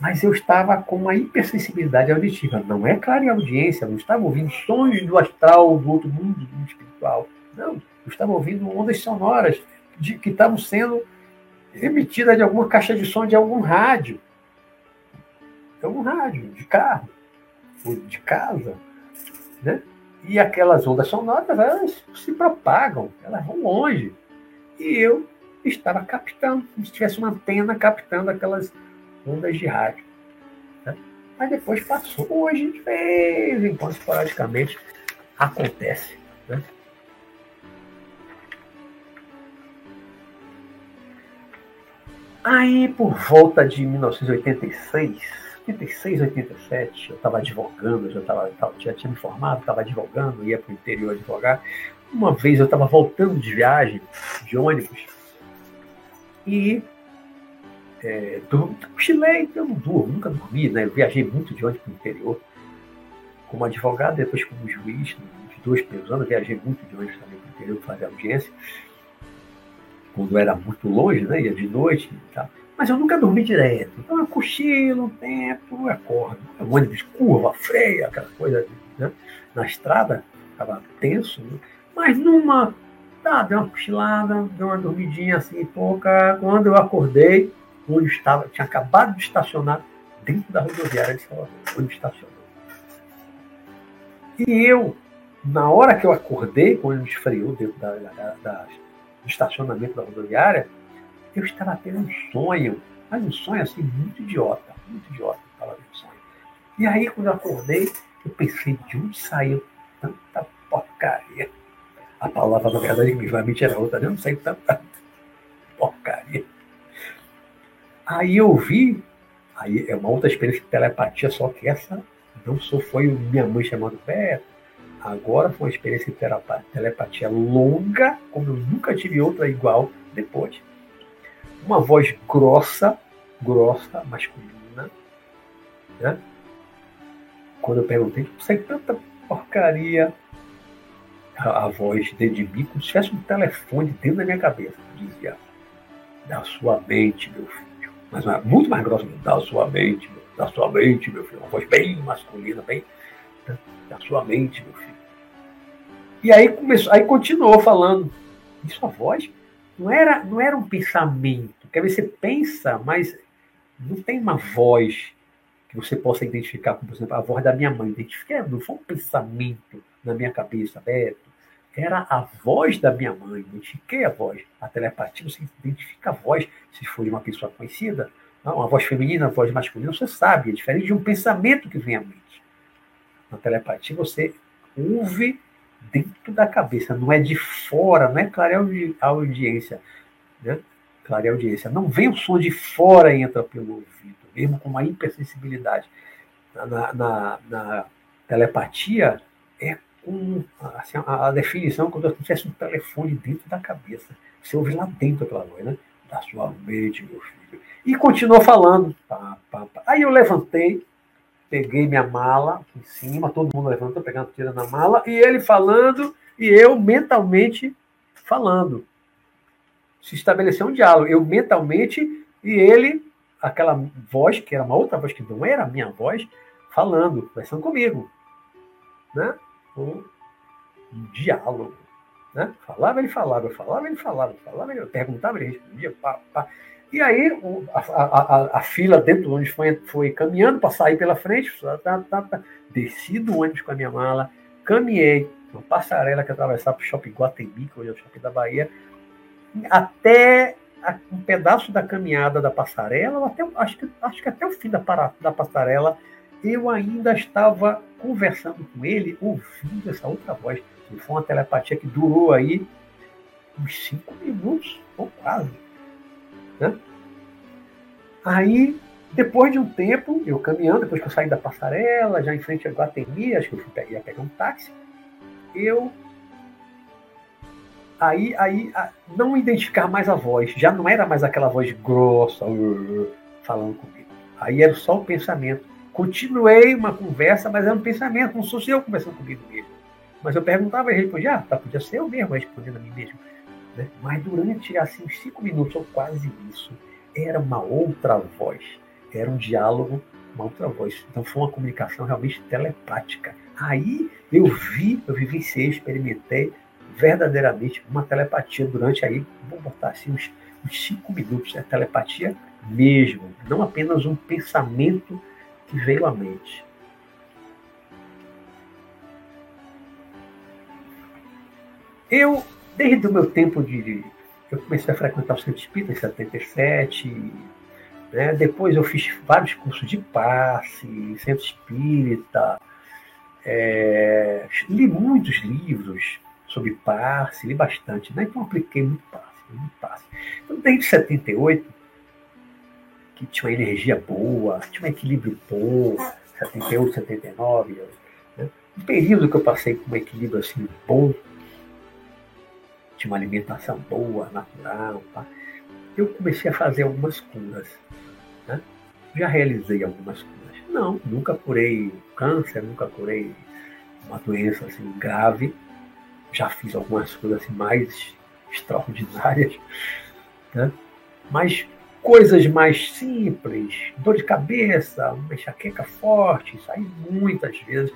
Mas eu estava com uma hipersensibilidade auditiva. Não é clara em audiência, não estava ouvindo sons do astral, do outro mundo, do mundo espiritual. Não, eu estava ouvindo ondas sonoras de, que estavam sendo emitidas de alguma caixa de som de algum rádio. De algum rádio, de carro, ou de casa. Né? E aquelas ondas sonoras, elas se propagam, elas vão longe. E eu estava captando, como se tivesse uma antena captando aquelas ondas de rádio. Né? Mas depois passou. Hoje, de vez em quando, esporadicamente, acontece. Né? Aí, por volta de 1986, 86, 87, eu estava advogando, já, tava, já tinha me formado, estava advogando, ia para o interior advogar. Uma vez eu estava voltando de viagem, de ônibus, e é, cochilei, eu não durmo, nunca dormi, né? Eu viajei muito de ônibus para o interior, como advogado, depois como juiz, nos dois primeiros anos, viajei muito de ônibus também para o interior fazer audiência, quando era muito longe, né? Ia de noite e tal. Mas eu nunca dormi direto. Então eu cochilo um tempo, acordo. É um ônibus curva, freia, aquela coisa né? na estrada, estava tenso, né? mas numa. Tá, deu uma cochilada, deu uma dormidinha assim pouca. Quando eu acordei, onde estava, tinha acabado de estacionar dentro da rodoviária de Salvador, onde estacionou. E eu, na hora que eu acordei, quando ele esfriou dentro da, da, da, do estacionamento da rodoviária, eu estava tendo um sonho, mas um sonho assim muito idiota, muito idiota, estava tendo sonho. E aí, quando eu acordei, eu pensei, de onde saiu tanta porcaria? A palavra, na verdade, que era outra, eu não sei tanta porcaria. Aí eu vi, aí é uma outra experiência de telepatia, só que essa não só foi minha mãe chamando Beto, agora foi uma experiência de telepatia longa, como eu nunca tive outra igual depois. Uma voz grossa, grossa, masculina, né? Quando eu perguntei, você tanta porcaria, a, a voz de mim, como se tivesse um telefone dentro da minha cabeça, dizia, da sua mente, meu filho mas muito mais grossa, da sua mente, da sua mente, meu filho. Uma voz bem masculina, bem da sua mente, meu filho. E aí começou, aí continuou falando. E sua voz não era, não era um pensamento. Quer ver, você pensa, mas não tem uma voz que você possa identificar, como por exemplo, a voz da minha mãe. Identifiquei, não foi um pensamento na minha cabeça, Beto era a voz da minha mãe, identifiquei a voz. A telepatia, você identifica a voz, se for de uma pessoa conhecida, não, uma voz feminina, uma voz masculina, você sabe, é diferente de um pensamento que vem à mente. Na telepatia, você ouve dentro da cabeça, não é de fora, não é clara a audiência. Né? Clara audiência. Não vem o som de fora e entra pelo ouvido, mesmo com uma hipersensibilidade. Na, na, na telepatia, é um, assim, a, a, definição quando eu tivesse um telefone dentro da cabeça. Você ouve lá dentro aquela voz, né? Da sua mente, meu filho. E continuou falando. Pá, pá, pá. Aí eu levantei, peguei minha mala em cima, todo mundo levantou, pegando tira na mala, e ele falando, e eu mentalmente falando. Se estabeleceu um diálogo. Eu mentalmente e ele, aquela voz, que era uma outra voz que não era a minha voz, falando, conversando comigo. Né? um, um diálogo. Né? Falava, ele falava, eu falava, ele falava, falava, ele perguntava, ele respondia, pá, pá. E aí a, a, a, fila dentro do ônibus foi, foi caminhando para sair pela frente, tá, tá, tá. desci do ônibus com a minha mala, caminhei uma passarela que atravessava para o shopping Guatemi, que hoje é o shopping da Bahia, até um pedaço da caminhada da passarela, até, acho, que, acho que até o fim da, da passarela, eu ainda estava conversando com ele, ouvindo essa outra voz. Foi uma telepatia que durou aí uns cinco minutos, ou quase. Né? Aí, depois de um tempo, eu caminhando, depois que eu saí da passarela, já em frente a Guatemi, acho que eu ia pegar um táxi, eu aí, aí não identificar mais a voz, já não era mais aquela voz grossa uh, falando comigo. Aí era só o pensamento. Continuei uma conversa, mas era um pensamento, não sou eu conversando comigo mesmo. Mas eu perguntava e respondia, ah, tá, podia ser eu mesmo respondendo a mim mesmo. Né? Mas durante assim, uns cinco minutos ou quase isso, era uma outra voz, era um diálogo, uma outra voz. Então foi uma comunicação realmente telepática. Aí eu vi, eu vivenciei, experimentei verdadeiramente uma telepatia durante aí, vamos botar assim, uns, uns cinco minutos, né? telepatia mesmo, não apenas um pensamento que veio à mente. Eu, desde o meu tempo de. Eu comecei a frequentar o Centro Espírita em 77, né? depois eu fiz vários cursos de passe, Centro Espírita, é, li muitos livros sobre passe, li bastante, né? então apliquei muito passe, muito passe. Então, desde 78, que tinha uma energia boa, tinha um equilíbrio bom, 78, 79, né? um período que eu passei com um equilíbrio assim bom, tinha uma alimentação boa, natural, tá? eu comecei a fazer algumas curas. Né? Já realizei algumas curas. Não, nunca curei câncer, nunca curei uma doença assim grave. Já fiz algumas coisas assim mais extraordinárias, né? Mas coisas mais simples, dor de cabeça, uma enxaqueca forte, isso aí muitas vezes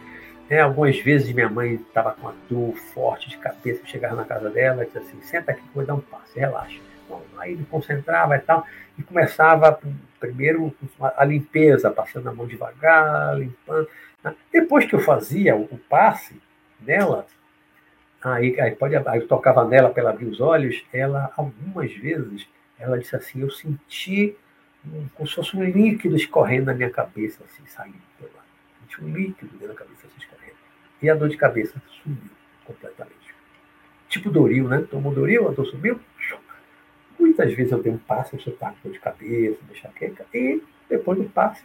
né? Algumas vezes minha mãe estava com uma dor forte de cabeça, chegava na casa dela e dizia assim, senta aqui que eu vou dar um passo, relaxa. Bom, aí ele concentrava e tal, e começava primeiro a limpeza, passando a mão devagar, limpando. Né? Depois que eu fazia o, passe nela, aí, aí, pode, aí eu tocava nela para ela abrir os olhos, ela, algumas vezes, ela disse assim, eu senti como se fosse um líquido escorrendo na minha cabeça, assim, saindo um líquido dentro da cabeça, assim, e a dor de cabeça sumiu completamente. Tipo Doril, né? Tomou Doril, a dor sumiu. Muitas vezes eu tenho um passe, eu estou com dor de cabeça, de enxaqueca, e depois do passe,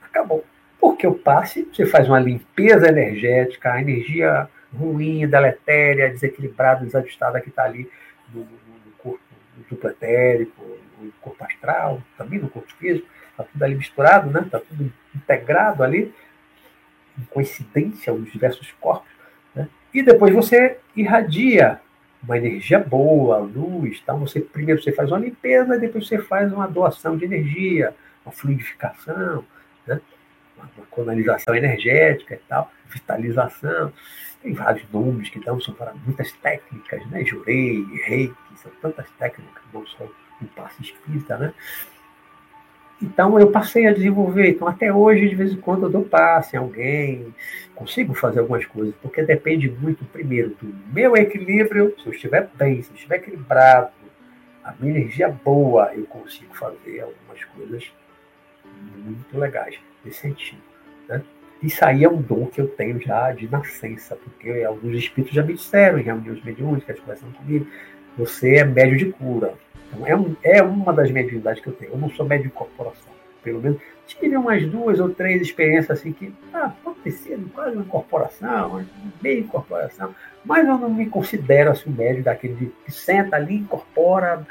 acabou. Porque o passe, você faz uma limpeza energética, a energia ruim, deletéria, desequilibrada, desajustada que está ali no, no, corpo no duplo etérico, no corpo astral, também no corpo físico, está tudo ali misturado, né? Está tudo integrado ali coincidência os diversos corpos, né? e depois você irradia uma energia boa, luz, então você primeiro você faz uma limpeza, depois você faz uma doação de energia, uma fluidificação, né? uma canalização energética e tal, vitalização. Tem vários nomes que dão, são muitas técnicas, né? Jurei, reiki, são tantas técnicas, não só o passe espírita, né? Então eu passei a desenvolver. Então até hoje, de vez em quando, eu dou passe em alguém, consigo fazer algumas coisas, porque depende muito, primeiro, do meu equilíbrio. Se eu estiver bem, se eu estiver equilibrado, a minha energia boa, eu consigo fazer algumas coisas muito legais nesse sentido. Né? Isso aí é um dom que eu tenho já de nascença, porque alguns espíritos já me disseram em reuniões mediúnicas, conversando comigo, você é médio de cura. É, um, é uma das mediunidades que eu tenho. Eu não sou médio de corporação. Pelo menos tive umas duas ou três experiências assim que ah, sido quase uma incorporação, meio incorporação, mas eu não me considero assim médio daquele de, que senta ali, incorpora,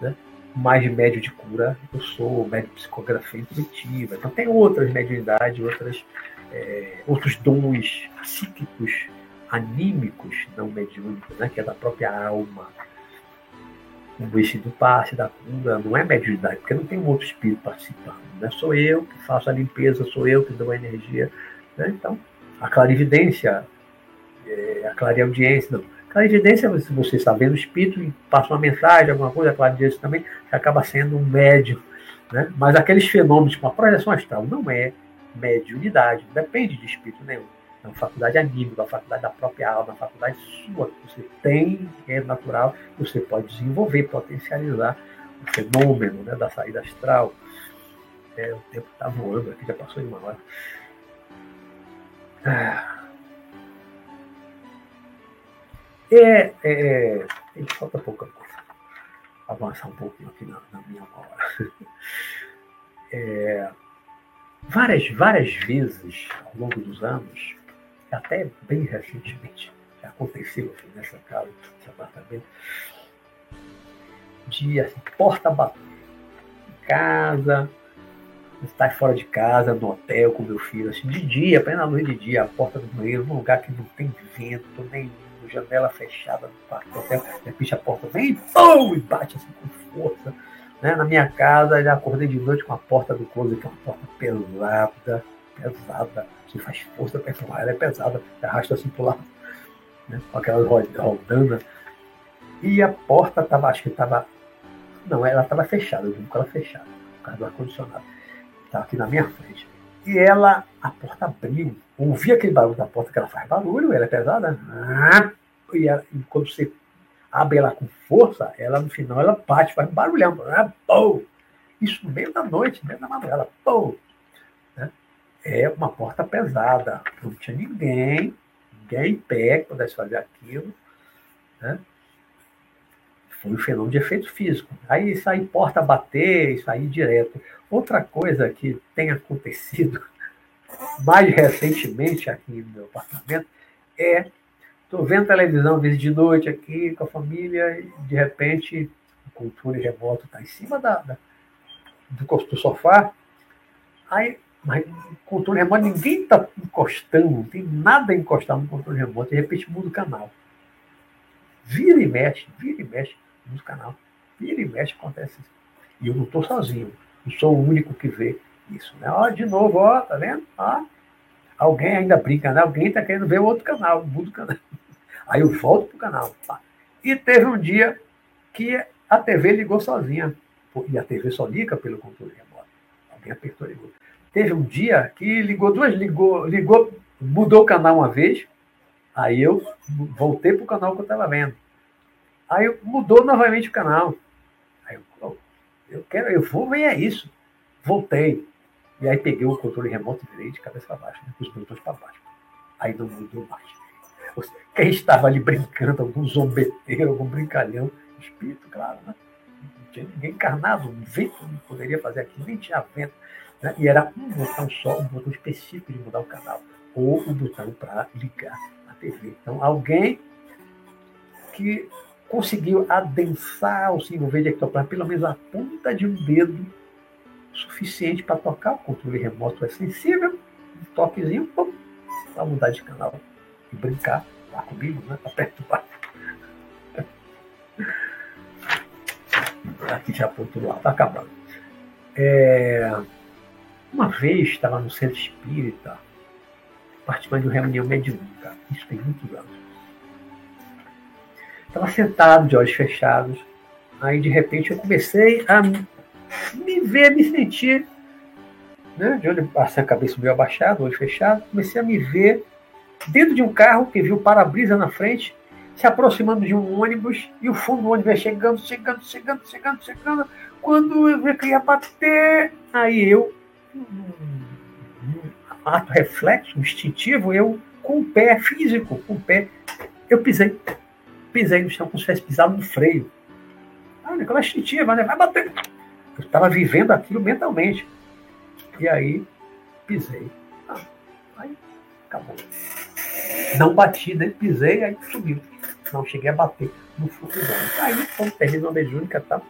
né? mais médio de cura, eu sou médio de psicografia intuitiva. Então tem outras mediunidades, outras, é, outros dons psíquicos, anímicos, não mediúnicos, né? que é da própria alma o esse do passe, da cura, não é mediunidade, porque não tem um outro espírito participando. Né? Sou eu que faço a limpeza, sou eu que dou a energia. Né? Então, a clarividência, é, a clareaudiência, não. Clarividência, se você está vendo o espírito e passa uma mensagem, alguma coisa, a clarividência também, você acaba sendo um médium. Né? Mas aqueles fenômenos como a projeção astral não é mediunidade, depende de espírito nenhum na faculdade anímica, na faculdade da própria alma, na faculdade sua, que você tem, que é natural, você pode desenvolver, potencializar o fenômeno né, da saída astral. É, o tempo está voando aqui, já passou de uma hora. Ah. É, é, é falta pouca coisa. Avançar um pouquinho aqui na, na minha hora. É, várias, várias vezes ao longo dos anos, até bem recentemente, aconteceu aqui nessa casa, nesse apartamento, de assim, porta batendo em casa, estar fora de casa, no hotel com meu filho, assim, de dia, apenas na luz de dia, a porta do banheiro, num lugar que não tem vento nenhum janela fechada no quarto do hotel, de repente a porta vem pum, e bate assim com força. Né? Na minha casa, já acordei de noite com a porta do closet, que é uma porta pesada, pesada. Você faz força para empurrar, ela é pesada, arrasta assim para lado, né? com aquelas rodanas. E a porta estava, acho que estava. Não, ela estava fechada, eu vi com ela fechada, por causa do ar-condicionado. Estava aqui na minha frente. E ela, a porta abriu. Ouvi aquele barulho da porta, que ela faz barulho, ela é pesada. Ah, e, ela, e quando você abre ela com força, ela no final ela bate, faz um barulhão. Ah! Isso no meio da noite, no meio da madrugada. Pô! É uma porta pesada. Não tinha ninguém, ninguém em pé que pudesse fazer aquilo. Né? Foi um fenômeno de efeito físico. Aí sair porta bater, aí direto. Outra coisa que tem acontecido mais recentemente aqui no meu apartamento é Estou vendo televisão de noite aqui com a família e de repente o controle remoto está em cima da, da do, do, sofá. Aí, mas o controle remoto, ninguém está encostando, não tem nada a encostar no controle remoto, de repente muda o canal. Vira e mexe, vira e mexe, muda o canal. Vira e mexe, acontece isso. E eu não estou sozinho, não sou o único que vê isso. Né? Ó, de novo, ó, tá vendo? Ó, alguém ainda brinca, né? Alguém está querendo ver o outro canal, muda o canal. Aí eu volto pro canal. E teve um dia que a TV ligou sozinha. E a TV só liga pelo controle remoto. Alguém apertou e ligou. Teve um dia que ligou duas, ligou, ligou, mudou o canal uma vez. Aí eu voltei pro canal que eu estava vendo. Aí mudou novamente o canal. Aí eu, eu quero, eu vou ver é isso. Voltei. E aí peguei o controle remoto virei de cabeça para baixo, né, os botões para baixo. Aí não mudou mais. Quem estava ali brincando, algum zombeteiro, algum brincalhão, espírito, claro, né? Não tinha ninguém encarnado, um vento não poderia fazer aquilo, nem tinha vento. Né? E era um botão só, um botão específico de mudar o canal, ou um botão para ligar a TV. Então, alguém que conseguiu adensar o símbolo verde ectoplasma, pelo menos a ponta de um dedo, suficiente para tocar o controle remoto é sensível, um toquezinho, para mudar de canal e brincar lá comigo, né? Tá perto do bar. Aqui já apontou lá, tá acabando. É, uma vez estava no centro espírita, participando de uma reunião mediúnica, isso tem muitos anos. Estava sentado, de olhos fechados, aí de repente eu comecei a me ver, me sentir, né, de olho, a cabeça meio abaixada, olho fechado, comecei a me ver dentro de um carro que viu para-brisa na frente, se aproximando de um ônibus, e o fundo do ônibus chegando, chegando, chegando, chegando, chegando. Quando eu vi que ia bater, aí eu, ato reflexo, instintivo, eu com o pé físico, com o pé, eu pisei. Pisei no chão como se tivesse pisado no freio. Ah, aquela instintiva, né? Vai bater. Eu estava vivendo aquilo mentalmente. E aí, pisei. Ah, aí, acabou. Não bati, nem pisei, aí subiu. Não cheguei a bater no fundo. Aí, como terminou a mediúnica tal,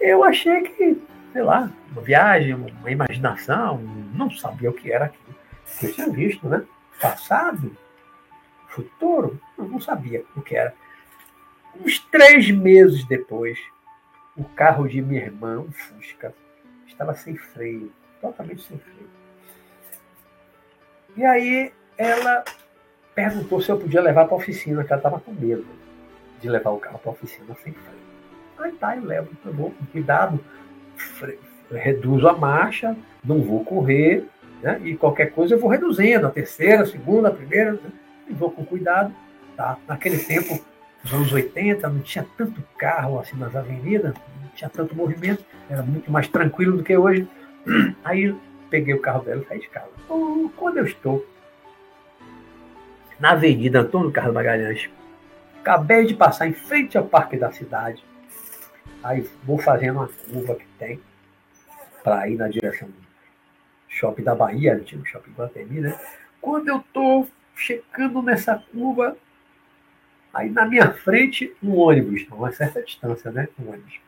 eu achei que, sei lá, uma viagem, uma imaginação, não sabia o que era aquilo. Eu tinha visto, né? Passado, futuro, eu não sabia o que era. Uns três meses depois, o carro de minha irmã, um Fusca, estava sem freio, totalmente sem freio. E aí ela perguntou se eu podia levar para a oficina, que ela estava com medo de levar o carro para a oficina sem freio. Aí tá, eu levo, tá bom, cuidado, reduzo a marcha, não vou correr, né? e qualquer coisa eu vou reduzindo, a terceira, a segunda, a primeira, né? e vou com cuidado. Tá? Naquele tempo, nos anos 80, não tinha tanto carro assim nas avenidas, não tinha tanto movimento, era muito mais tranquilo do que hoje. Aí peguei o carro dela e saí de casa. Quando eu estou na Avenida Antônio Carlos Magalhães, Acabei de passar em frente ao Parque da Cidade. Aí vou fazendo uma curva que tem para ir na direção do shopping da Bahia, antigo shopping Guatemi, né? Quando eu tô chegando nessa curva, aí na minha frente um ônibus, uma certa distância, né? Um ônibus.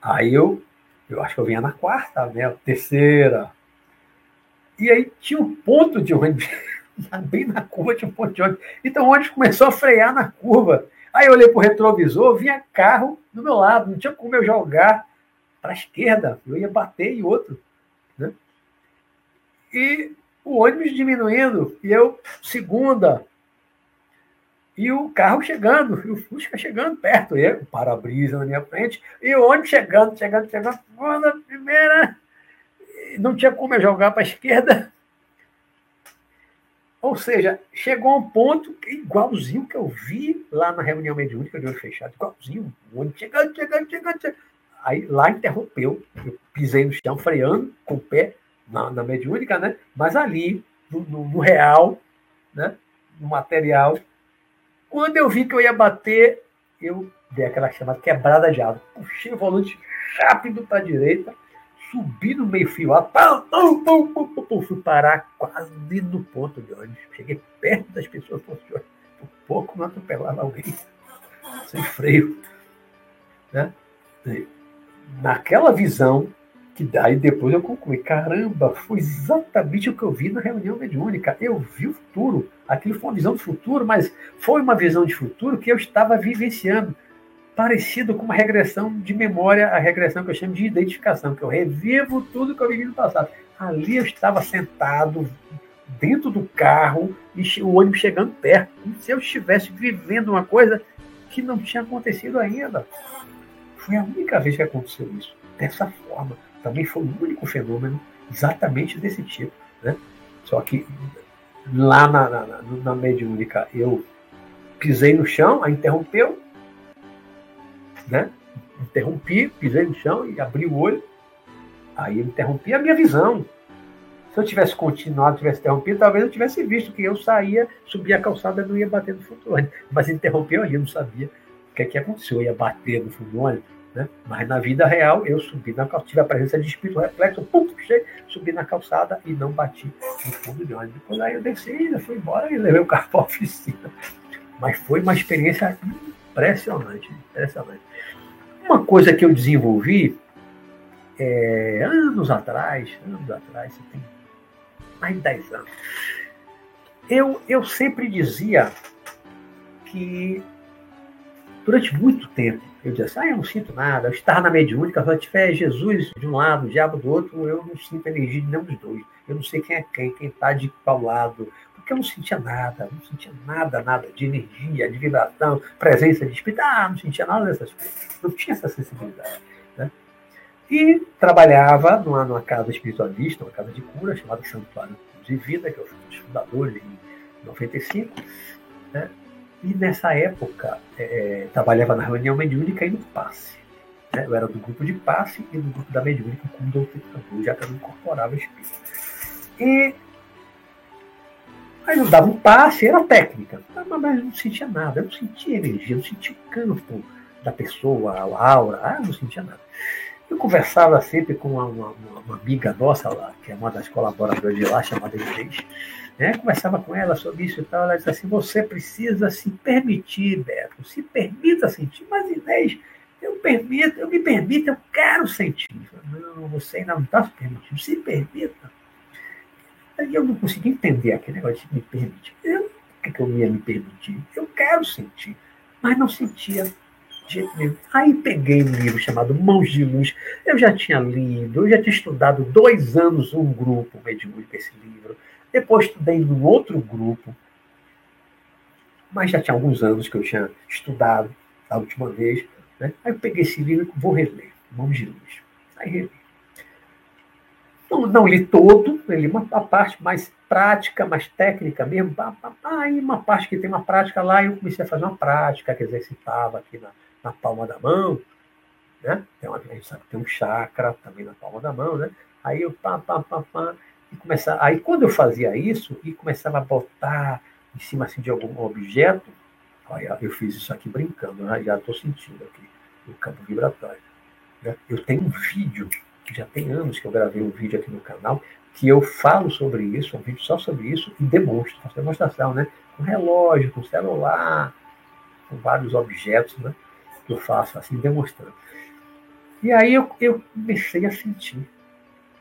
Aí eu, eu acho que eu vinha na quarta, né? Terceira. E aí tinha um ponto de ônibus bem na curva tinha um ponto de ônibus. Então o ônibus começou a frear na curva. Aí eu olhei para o retrovisor, vinha carro do meu lado, não tinha como eu jogar para a esquerda, eu ia bater em outro. Né? E o ônibus diminuindo, e eu, segunda, e o carro chegando, e o Fusca chegando perto, e o para-brisa na minha frente, e o ônibus chegando, chegando, chegando, na primeira, não tinha como eu jogar para a esquerda, ou seja, chegou a um ponto igualzinho que eu vi lá na reunião mediúnica de olho fechado, igualzinho, o ônibus chegando, chegando, chegando, chegando. Aí lá interrompeu, eu pisei no chão, freando com o pé na, na mediúnica, né? Mas ali, no, no, no, real, né? no material, quando eu vi que eu ia bater, eu dei aquela chamada quebrada de asa. Puxei o volante rápido para a direita, subi no meio-fio lá, pum, pum, pum, pum, pum, pum, fui parar quase no ponto de ônibus. Cheguei perto das pessoas por pouco não atropelava alguém, sem freio. Né? Naquela visão, que daí depois eu concluí, caramba, foi exatamente o que eu vi na reunião mediúnica. Eu vi o futuro. Aquilo foi uma visão do futuro, mas foi uma visão de futuro que eu estava vivenciando parecido com uma regressão de memória, a regressão que eu chamo de identificação, que eu revivo tudo que eu vivi no passado. Ali eu estava sentado dentro do carro e o ônibus chegando perto, como se eu estivesse vivendo uma coisa que não tinha acontecido ainda. Foi a única vez que aconteceu isso, dessa forma. Também foi o único fenômeno exatamente desse tipo. Né? Só que lá na, na, na mediúnica eu pisei no chão, a interrompeu, né? Interrompi, pisei no chão e abri o olho. Aí eu interrompi a minha visão. Se eu tivesse continuado, tivesse interrompido, talvez eu tivesse visto que eu saía, subia a calçada e não ia bater no ônibus. Mas interrompeu aí, eu não sabia o que, é que aconteceu. Eu ia bater no ônibus. Né? Mas na vida real, eu subi na calçada, tive a presença de espírito reflexo, pum, puxei, subi na calçada e não bati no fundo de ônibus. Depois aí eu desci, fui embora e levei o carro para a oficina. Mas foi uma experiência impressionante, impressionante. Uma coisa que eu desenvolvi é, anos atrás, anos atrás, tem mais de 10 anos, eu, eu sempre dizia que durante muito tempo eu dizia assim, ah, eu não sinto nada, eu estava na mediúnica, se tiver Jesus de um lado, o diabo do outro, eu não sinto energia de nenhum dos dois. Eu não sei quem é quem, quem está de qual lado, porque eu não sentia nada, não sentia nada, nada de energia, de vibração, presença de espírito, ah, não sentia nada dessas coisas, não tinha essa sensibilidade. Né? E trabalhava numa, numa casa espiritualista, uma casa de cura, chamada Santuário de Vida, que eu fui um dos fundadores em 95, né? e nessa época é, é, trabalhava na reunião mediúnica e no passe. Né? Eu era do grupo de passe e do grupo da mediúnica como doutrinador, já que eu não incorporava espírito. E Aí eu dava um passe, era técnica. Mas eu não sentia nada, eu não sentia energia, eu não sentia o campo da pessoa, a aura, ah, eu não sentia nada. Eu conversava sempre com uma, uma, uma, amiga nossa lá, que é uma das colaboradoras de lá, chamada Inês. Né? Conversava com ela sobre isso e tal. Ela disse assim: você precisa se permitir, Beto, se permita sentir. Mas Inês, eu permito, eu me permito, eu quero sentir. Não, você ainda não está se permitindo, se permita. Aí eu não consegui entender aquele negócio de me permitir. Eu, por que, eu ia me permitir? Eu quero sentir, mas não sentia de jeito nenhum. Aí peguei um livro chamado Mãos de Luz. Eu já tinha lido, eu já tinha estudado dois anos um grupo mediúnico, esse livro. Depois estudei num outro grupo, mas já tinha alguns anos que eu tinha estudado a última vez. Né? Aí eu peguei esse livro e vou reler, Mãos de Luz. Aí reli. Não, não li todo, li uma, uma parte mais prática, mais técnica mesmo. Aí uma parte que tem uma prática lá, eu comecei a fazer uma prática, que exercitava aqui na, na palma da mão. Né? Tem, uma, a gente sabe que tem um chakra também na palma da mão, né? Aí eu pá, pá, pá, pá, e começava, aí quando eu fazia isso e começava a botar em cima assim, de algum objeto, Olha, eu fiz isso aqui brincando, né? já estou sentindo aqui o campo vibratório. Né? Eu tenho um vídeo, que já tem anos que eu gravei um vídeo aqui no canal, que eu falo sobre isso, um vídeo só sobre isso, e demonstro, faço demonstração, né? Com relógio, com celular, com vários objetos, né? Que eu faço assim, demonstrando. E aí eu, eu comecei a sentir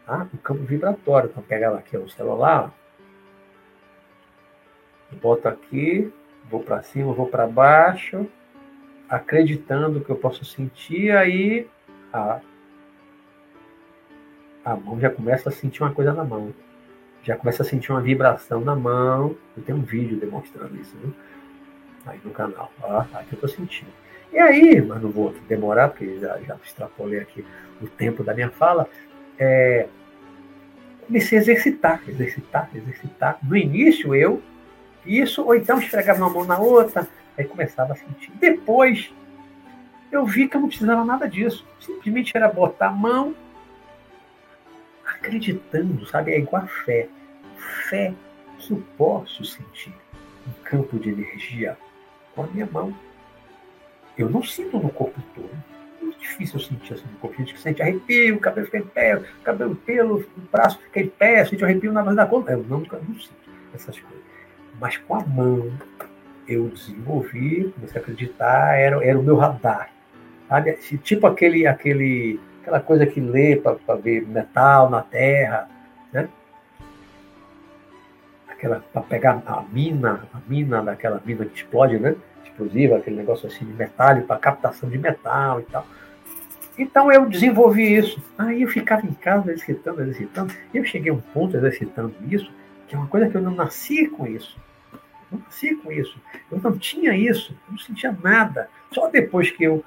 tá? o campo vibratório. Então, pegava aqui o celular, boto aqui, vou para cima, vou para baixo, acreditando que eu posso sentir, aí a, a mão já começa a sentir uma coisa na mão. Já começa a sentir uma vibração na mão. Eu tenho um vídeo demonstrando isso, viu? Aí no canal. Aqui eu estou sentindo. E aí, mas não vou demorar, porque já, já extrapolei aqui o tempo da minha fala. É, comecei a exercitar, exercitar, exercitar. No início eu isso, ou então esfregava uma mão na outra, aí começava a sentir. Depois, eu vi que eu não precisava nada disso. Simplesmente era botar a mão, acreditando, sabe? É igual a fé. Fé que eu posso sentir um campo de energia com a minha mão. Eu não sinto no corpo todo. É muito difícil eu sentir assim no corpo. A gente que sente arrepio, o cabelo fica em pé, o cabelo, pelo, o braço fica em pé, sente arrepio na base da coluna. Eu não, eu não sinto essas coisas mas com a mão eu desenvolvi, comecei a acreditar, era, era o meu radar. Sabe? Tipo aquele, aquele, aquela coisa que lê para ver metal na terra, né? Aquela para pegar a mina, a mina daquela mina que explode, né? Explosiva, aquele negócio assim de metal, para captação de metal e tal. Então eu desenvolvi isso. Aí eu ficava em casa exercitando, exercitando. E eu cheguei a um ponto exercitando isso, que é uma coisa que eu não nasci com isso. Eu nasci com isso. Eu não tinha isso, eu não sentia nada. Só depois que eu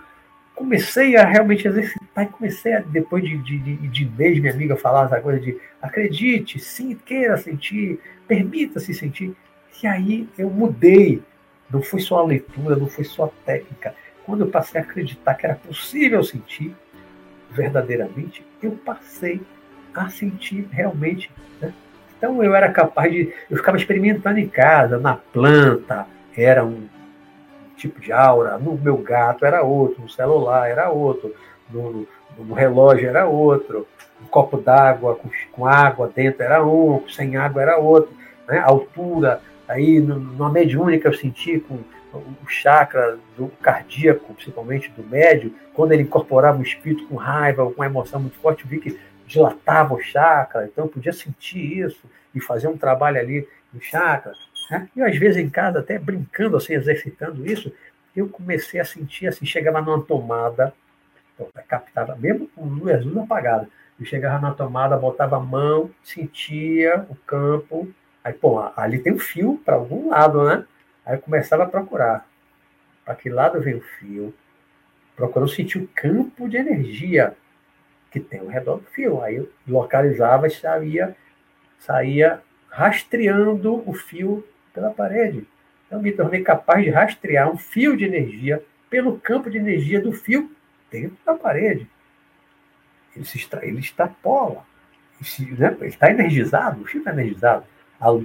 comecei a realmente exercitar e comecei a, depois de, de, de, de minha amiga falar essa coisa de acredite, sim, queira sentir, permita-se sentir. E aí eu mudei. Não foi só a leitura, não foi só a técnica. Quando eu passei a acreditar que era possível sentir verdadeiramente, eu passei a sentir realmente né, então eu era capaz de. Eu ficava experimentando em casa, na planta, era um tipo de aura, no meu gato era outro, no celular era outro, no, no relógio era outro, um copo d'água com, com, água dentro era um, sem água era outro, né? altura, aí numa mediúnica eu senti com o chakra do cardíaco, principalmente do médio, quando ele incorporava o espírito com raiva ou com emoção muito forte, eu vi que dilatava o chakra, então eu podia sentir isso e fazer um trabalho ali no chakra. Né? E às vezes em casa, até brincando, assim, exercitando isso, eu comecei a sentir assim, chegava numa tomada, então, captava, mesmo com luz azul apagada, eu chegava na tomada, botava a mão, sentia o campo, aí, pô, ali tem um fio para algum lado, né? Aí eu começava a procurar. Para que lado vem o fio? Procurando sentir o campo de energia que tem ao redor do fio. Aí eu localizava e saía, saía rastreando o fio pela parede. Então me tornei capaz de rastrear um fio de energia pelo campo de energia do fio dentro da parede. Ele, se extra, ele extrapola. Né? Ele está energizado, o fio está energizado.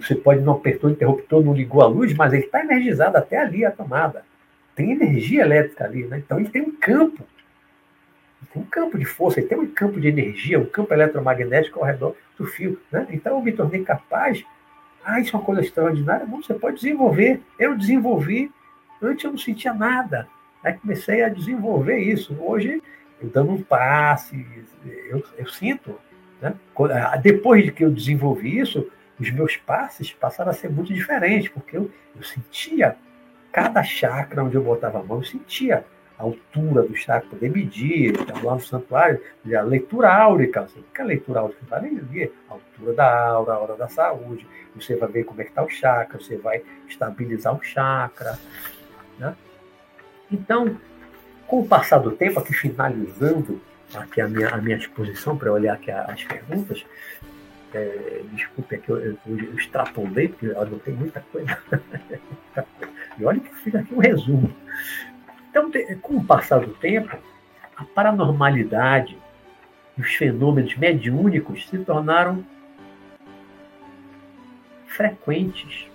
Você pode não apertou o interruptor, não ligou a luz, mas ele está energizado até ali a tomada. Tem energia elétrica ali, né? Então ele tem um campo tem um campo de força, tem um campo de energia, um campo eletromagnético ao redor do fio. Né? Então eu me tornei capaz. Ah, isso é uma coisa extraordinária. Você pode desenvolver. Eu desenvolvi. Antes eu não sentia nada. Aí comecei a desenvolver isso. Hoje, eu dando um passe, eu, eu sinto. Né? Ah, depois de que eu desenvolvi isso, os meus passes passaram a ser muito diferentes, porque eu, eu sentia cada chakra onde eu botava a mão, eu sentia a altura do chakra, poder medir, então, lá no santuário, a leitura áurica. O que é a leitura áurica? Você vai ver a altura da aura, a hora da saúde, você vai ver como é que está o chakra, você vai estabilizar o chakra. Né? Então, com o passar do tempo, aqui finalizando aqui a minha, a minha exposição para olhar aqui as perguntas, é, desculpe aqui, eu, eu, eu extrapolei, porque eu tem muita coisa. e olha que fiz aqui um resumo. Então, com o passar do tempo, a paranormalidade e os fenômenos mediúnicos se tornaram frequentes.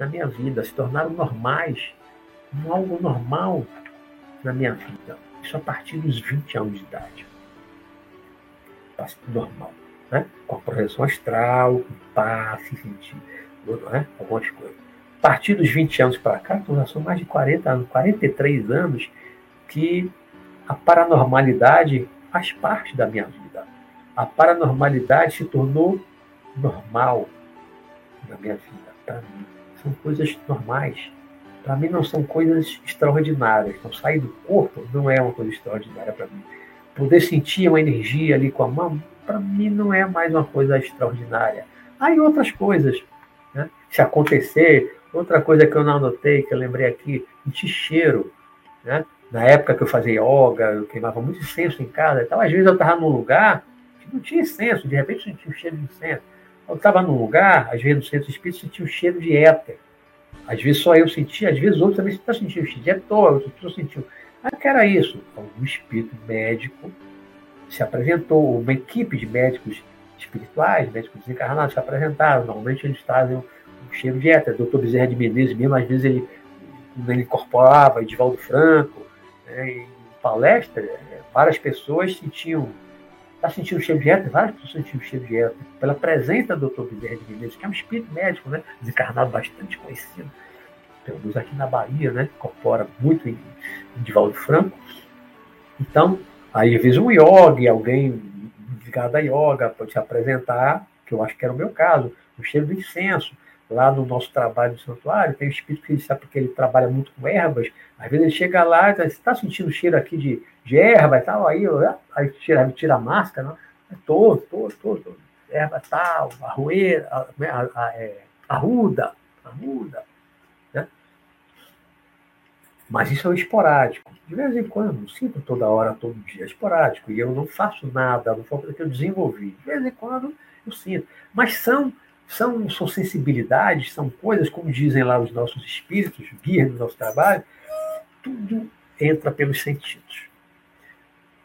na minha vida, se tornaram normais, algo normal na minha vida. Isso a partir dos 20 anos de idade. Normal. Né? Com a projeção astral, com passe, sentir, né? algumas coisas. A partir dos 20 anos para cá, então já são mais de 40 anos, 43 anos, que a paranormalidade faz parte da minha vida. A paranormalidade se tornou normal na minha vida, para mim. São coisas normais. Para mim não são coisas extraordinárias. Então sair do corpo não é uma coisa extraordinária para mim. Poder sentir uma energia ali com a mão, para mim não é mais uma coisa extraordinária. Aí outras coisas. Se acontecer, outra coisa que eu não anotei, que eu lembrei aqui, sentir cheiro. Né? Na época que eu fazia yoga, eu queimava muito incenso em casa. Então, às vezes eu estava num lugar que não tinha incenso, de repente sentia o cheiro de incenso. Eu estava num lugar, às vezes no centro espírita, sentia o cheiro de éter. Às vezes só eu sentia, às vezes outros também está sentindo o cheiro de éter, pessoas sentiam. Ah, que era isso? Então, um espírito médico se apresentou, uma equipe de médicos espirituais, médicos desencarnados se apresentaram. Normalmente eles trazem cheiro de éter. O doutor Bezerra de Menezes mesmo, às vezes ele, ele incorporava Edivaldo Franco. Né, em palestra, várias pessoas sentiam Está sentindo cheiro de éter? Várias pessoas sentindo cheiro de éter. Pela presença do Dr. Bezerra de Menezes, que é um espírito médico, né? desencarnado bastante conhecido, pelo menos aqui na Bahia, né? incorpora muito em, em Divaldo Franco. Então, aí às vezes um yoga, alguém ligado a yoga, pode se apresentar, que eu acho que era o meu caso, o cheiro do incenso. Lá no nosso trabalho do santuário, tem um espírito que ele sabe porque ele trabalha muito com ervas. Às vezes ele chega lá e está está sentindo cheiro aqui de de erva e tal, aí, aí tira, tira a máscara, não? Tô, tô, tô, tô. Erva tal, arrueira, a, a, a, é, arruda, arruda. Né? Mas isso é esporádico. De vez em quando, não sinto toda hora, todo dia, é esporádico. E eu não faço nada, não faço que eu desenvolvi. De vez em quando eu sinto. Mas são, são, são sensibilidades, são coisas, como dizem lá os nossos espíritos, guias do nosso trabalho, tudo entra pelos sentidos.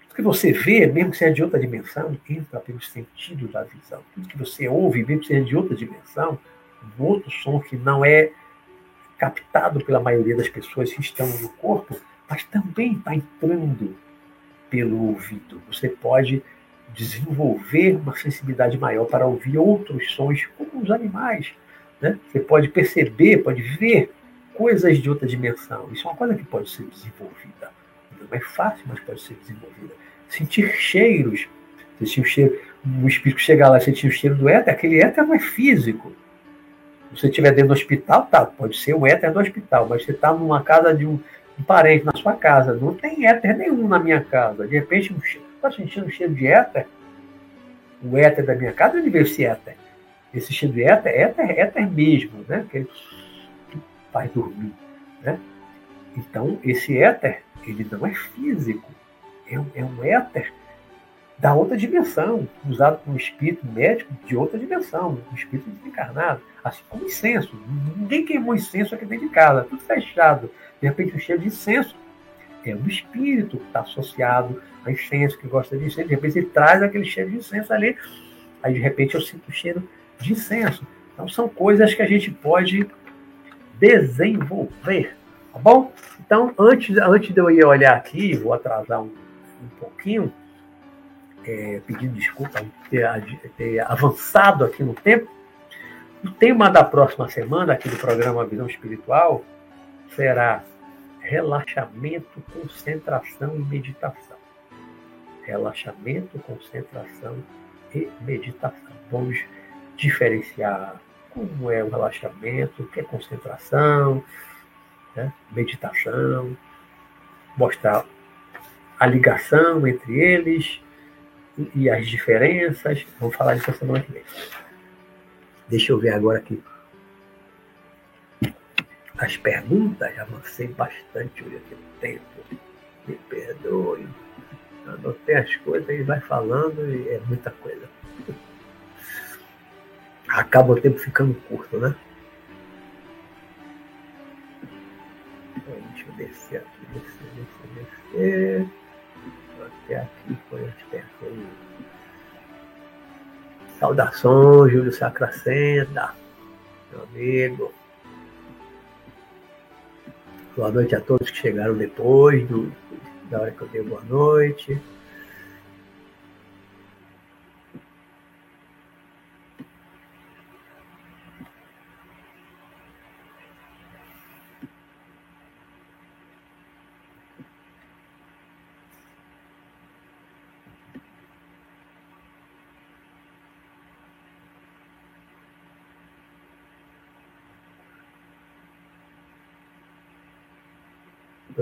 Tudo que você vê, mesmo que seja de outra dimensão, entra pelos sentidos da visão. Tudo que você ouve, mesmo que seja de outra dimensão, um outro som que não é captado pela maioria das pessoas que estão no corpo, mas também está entrando pelo ouvido. Você pode desenvolver uma sensibilidade maior para ouvir outros sons, como os animais. Né? Você pode perceber, pode ver coisas de outra dimensão. Isso é uma coisa que pode ser desenvolvida. Não é fácil, mas pode ser desenvolvida sentir cheiros. Sentir o cheiro, o espírito chegar lá e sentir o cheiro do éter, aquele éter não é físico. Se você estiver dentro do hospital, tá, pode ser o éter do hospital, mas você está numa casa de um, um, parente, na sua casa, não tem éter nenhum na minha casa. De repente, está sentindo um cheiro de éter? O éter da minha casa, onde veio esse éter? Esse cheiro de éter, éter, éter mesmo, né? Que faz dormir, né? Então, esse éter, ele não é físico é um, é um éter da outra dimensão, usado por um espírito médico de outra dimensão, um espírito desencarnado, assim como incenso. Ninguém queimou incenso aqui dentro de casa, tudo fechado. De repente, o cheiro de incenso é um espírito que está associado a incenso, que gosta de incenso. De repente, ele traz aquele cheiro de incenso ali, aí de repente eu sinto o cheiro de incenso. Então, são coisas que a gente pode desenvolver, tá bom? Então, antes, antes de eu ir olhar aqui, vou atrasar um um pouquinho, é, pedindo desculpa ter, ter avançado aqui no tempo. O tema da próxima semana, aqui do programa Visão Espiritual, será relaxamento, concentração e meditação. Relaxamento, concentração e meditação. Vamos diferenciar como é o relaxamento, o que é concentração, né? meditação, mostrar a ligação entre eles e as diferenças. Vamos falar disso semana que vem. Deixa eu ver agora aqui. As perguntas, avancei bastante aqui no tempo. Me perdoe. Anotei as coisas e vai falando e é muita coisa. Acaba o tempo ficando curto, né? Deixa eu descer aqui, descer, descer, descer até aqui foi as perguntas. Saudações, Júlio Sacracenta, meu amigo. Boa noite a todos que chegaram depois do, da hora que eu dei boa noite.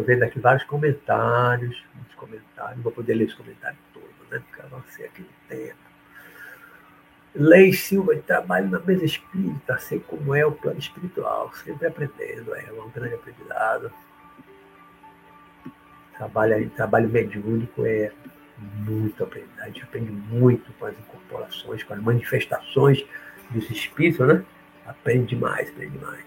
Estou vendo aqui vários comentários, muitos comentários, não vou poder ler os comentários todos, né? Porque avancei aqui no tempo. Lei Silva, trabalho na mesa espírita, sei como é o plano espiritual, sempre aprendendo, é um grande aprendizado. Trabalho, trabalho mediúnico é muito aprendizado, a gente aprende muito com as incorporações, com as manifestações dos espíritos, né? Aprende demais, aprende demais.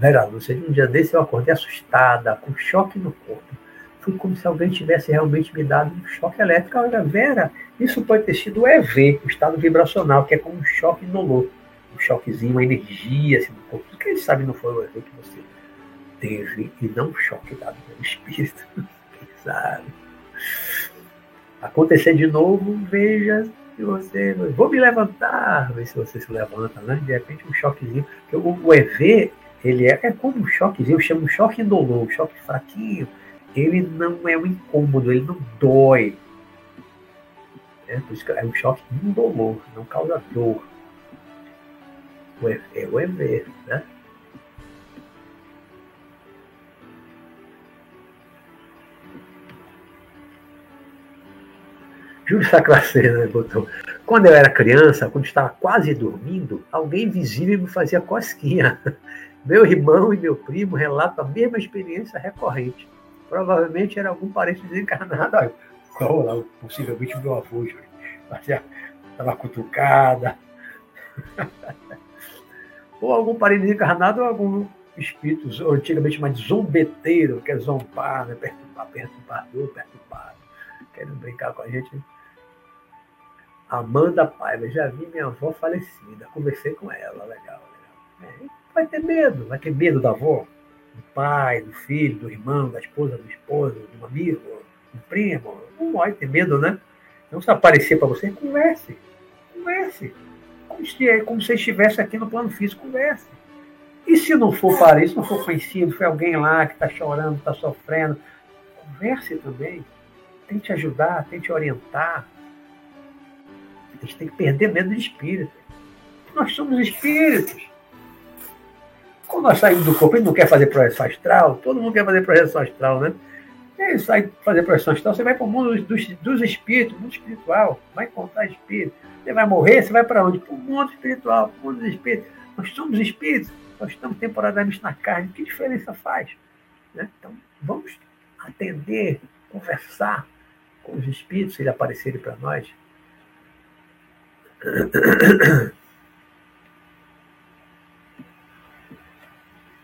Vera Lúcia, um dia desse eu acordei assustada, com choque no corpo. Foi como se alguém tivesse realmente me dado um choque elétrico. Olha, Vera, isso pode ter sido o EV, o estado vibracional, que é como um choque no Um choquezinho, uma energia assim, no corpo. Quem sabe não foi o EV que você teve e não um choque dado pelo espírito. Quem sabe? Acontecer de novo, veja se você. Vou me levantar, ver se você se levanta, né? De repente um choquezinho. O, o EV ele é, é como um choquezinho, eu chamo choque indolor, choque fraquinho. Ele não é um incômodo, ele não dói. É, é um choque indolor, não causa dor. É o EV, né? Júlio Sacracena botou. Quando eu era criança, quando estava quase dormindo, alguém invisível me fazia cosquinha. Meu irmão e meu primo relatam a mesma experiência recorrente. Provavelmente era algum parente desencarnado. Olha, lá, possivelmente meu avô, estava cutucada. ou algum parente desencarnado ou algum espírito, antigamente chamado de zombeteiro, que é zombar, né? perturbar, perturbador, perturbado. Querendo brincar com a gente. Amanda Paiva, já vi minha avó falecida, conversei com ela, legal, legal. É, vai ter medo, vai ter medo da avó, do pai, do filho, do irmão, da esposa, do esposo, do amigo, do primo. Não vai ter medo, né? Não se aparecer para você, converse. Converse. Como se, como se estivesse aqui no plano físico, converse. E se não for para isso, não for conhecido, foi alguém lá que está chorando, está sofrendo, converse também. Tente ajudar, tente orientar. A gente tem que perder medo de espírito. Nós somos espíritos. Quando nós saímos do corpo, a gente não quer fazer projeção astral, todo mundo quer fazer projeção astral, né? E sai fazer projeção astral, você vai para o mundo dos, dos espíritos, mundo espiritual, vai encontrar espírito. Você vai morrer, você vai para onde? Para o mundo espiritual, para o mundo dos espíritos. Nós somos espíritos, nós estamos temporariamente na carne, que diferença faz? Né? Então, vamos atender, conversar com os espíritos, se eles aparecerem para nós.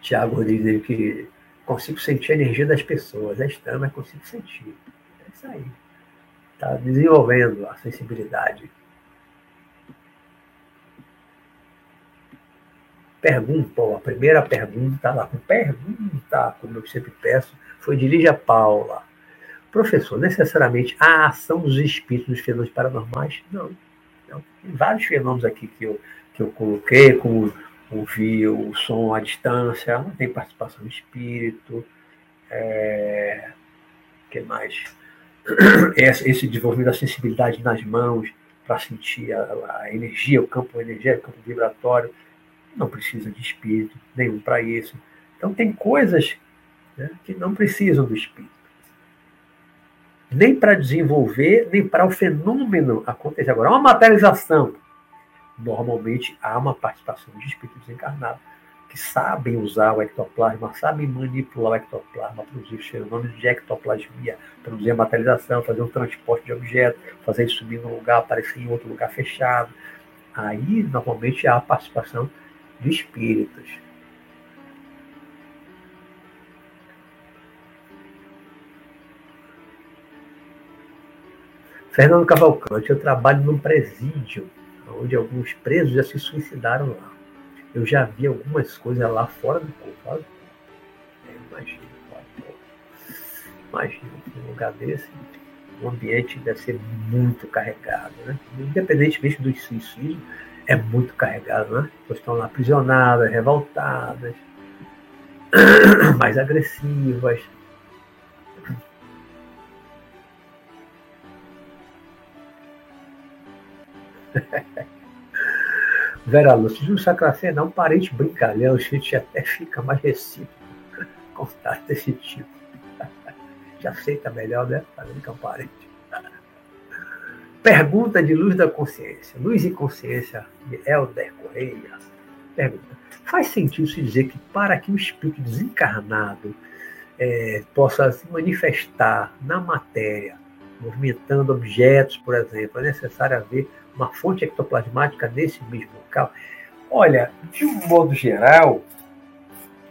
Tiago diz que consigo sentir a energia das pessoas. É estranho, mas consigo sentir. É isso aí. Está desenvolvendo a sensibilidade. Pergunta, a primeira pergunta lá, com pergunta, como eu sempre peço, foi de Lígia Paula. Professor, necessariamente a ação dos espíritos nos fenômenos paranormais? Não. não. Tem vários fenômenos aqui que eu, que eu coloquei, como ouvir o som à distância, não tem participação do espírito. É, que mais? Esse desenvolvimento da sensibilidade nas mãos para sentir a, a, energia, o campo energético, o campo vibratório, não precisa de espírito nenhum para isso. Então tem coisas né, que não precisam do espírito. Nem para desenvolver, nem para o fenômeno acontecer. Agora, uma materialização normalmente há uma participação de espíritos encarnados que sabem usar o ectoplasma, sabem manipular o ectoplasma, produzir fenômenos de ectoplasmia, produzir a materialização, fazer um transporte de objetos, fazer ele subir num lugar, aparecer em outro lugar fechado. Aí, normalmente, há a participação de espíritos. Fernando Cavalcante, eu trabalho num presídio, onde alguns presos já se suicidaram lá. Eu já vi algumas coisas lá fora do corpo. Corpo. É, imagina, imagina, um lugar desse, o ambiente deve ser muito carregado, né? Independentemente do suicídio, é muito carregado, né? Pessoas estão lá aprisionadas, revoltadas, mais agressivas, Vera Lúcia, Júlio Sacracena é um parente brincalhão, a gente até fica mais recíproco contato desse tipo. Já aceita melhor, né? Falando que é um parente. Pergunta de luz da consciência. Luz e consciência de Helder Correia. Pergunta. Faz sentido se dizer que para que o espírito desencarnado é, possa se manifestar na matéria, movimentando objetos, por exemplo, é necessário haver uma fonte ectoplasmática nesse mesmo local? Olha, de um modo geral,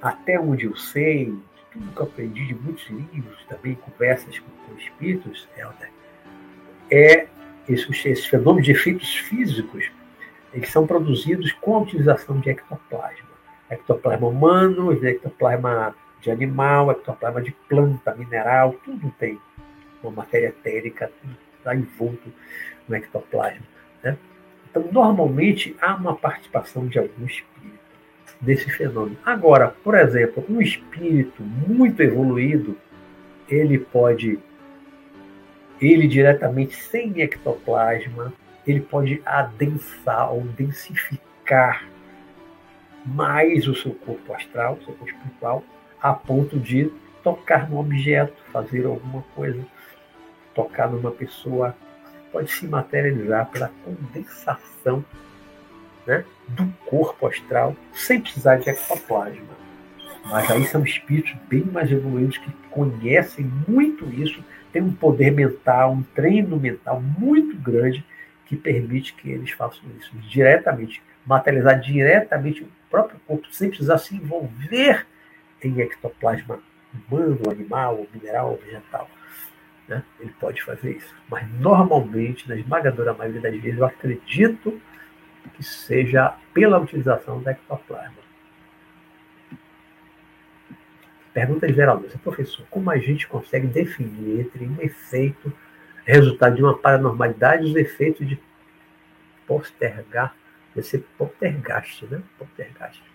até onde eu sei, tudo que eu aprendi de muitos livros, também conversas com, com espíritos, Helder, é esses, esses fenômenos de efeitos físicos, eles são produzidos com a utilização de ectoplasma. Ectoplasma humano, ectoplasma de animal, ectoplasma de planta, mineral, tudo tem uma matéria etérica, tudo está envolto no ectoplasma. Então, normalmente, há uma participação de algum espírito desse fenômeno. Agora, por exemplo, um espírito muito evoluído, ele pode, ele diretamente sem ectoplasma, ele pode adensar ou densificar mais o seu corpo astral, o seu corpo espiritual, a ponto de tocar no objeto, fazer alguma coisa, tocar numa pessoa, pode se materializar pela condensação né, do corpo astral sem precisar de ectoplasma. Mas aí são espíritos bem mais evoluídos que conhecem muito isso, têm um poder mental, um treino mental muito grande que permite que eles façam isso diretamente, materializar diretamente o próprio corpo, sem precisar se envolver em ectoplasma humano, animal, mineral, vegetal. Né? Ele pode fazer isso. Mas normalmente, na esmagadora maioria das vezes, eu acredito que seja pela utilização da ectoplasma. Pergunta de professor, como a gente consegue definir entre um efeito, resultado de uma paranormalidade, e os efeitos de postergar, deve ser né? Poltergeist.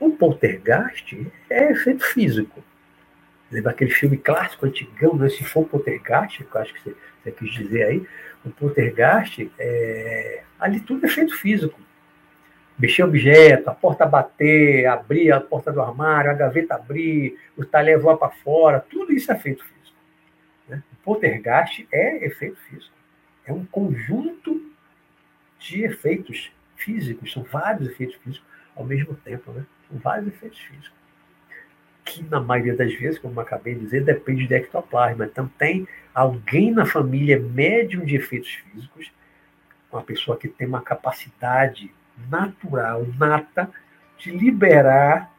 O poltergeist é efeito físico. Lembra aquele filme clássico, antigão, né? se for poltergeist, que eu acho que você, você quis dizer aí, o poltergeist, é... ali tudo é efeito físico. Mexer objeto, a porta bater, abrir a porta do armário, a gaveta abrir, o talher voar para fora, tudo isso é efeito físico. Né? O poltergeist é efeito físico. É um conjunto de efeitos físicos, são vários efeitos físicos ao mesmo tempo. Né? Vários efeitos físicos. Que na maioria das vezes, como acabei de dizer, depende de ectoplasma. Então tem alguém na família médium de efeitos físicos, uma pessoa que tem uma capacidade natural, nata, de liberar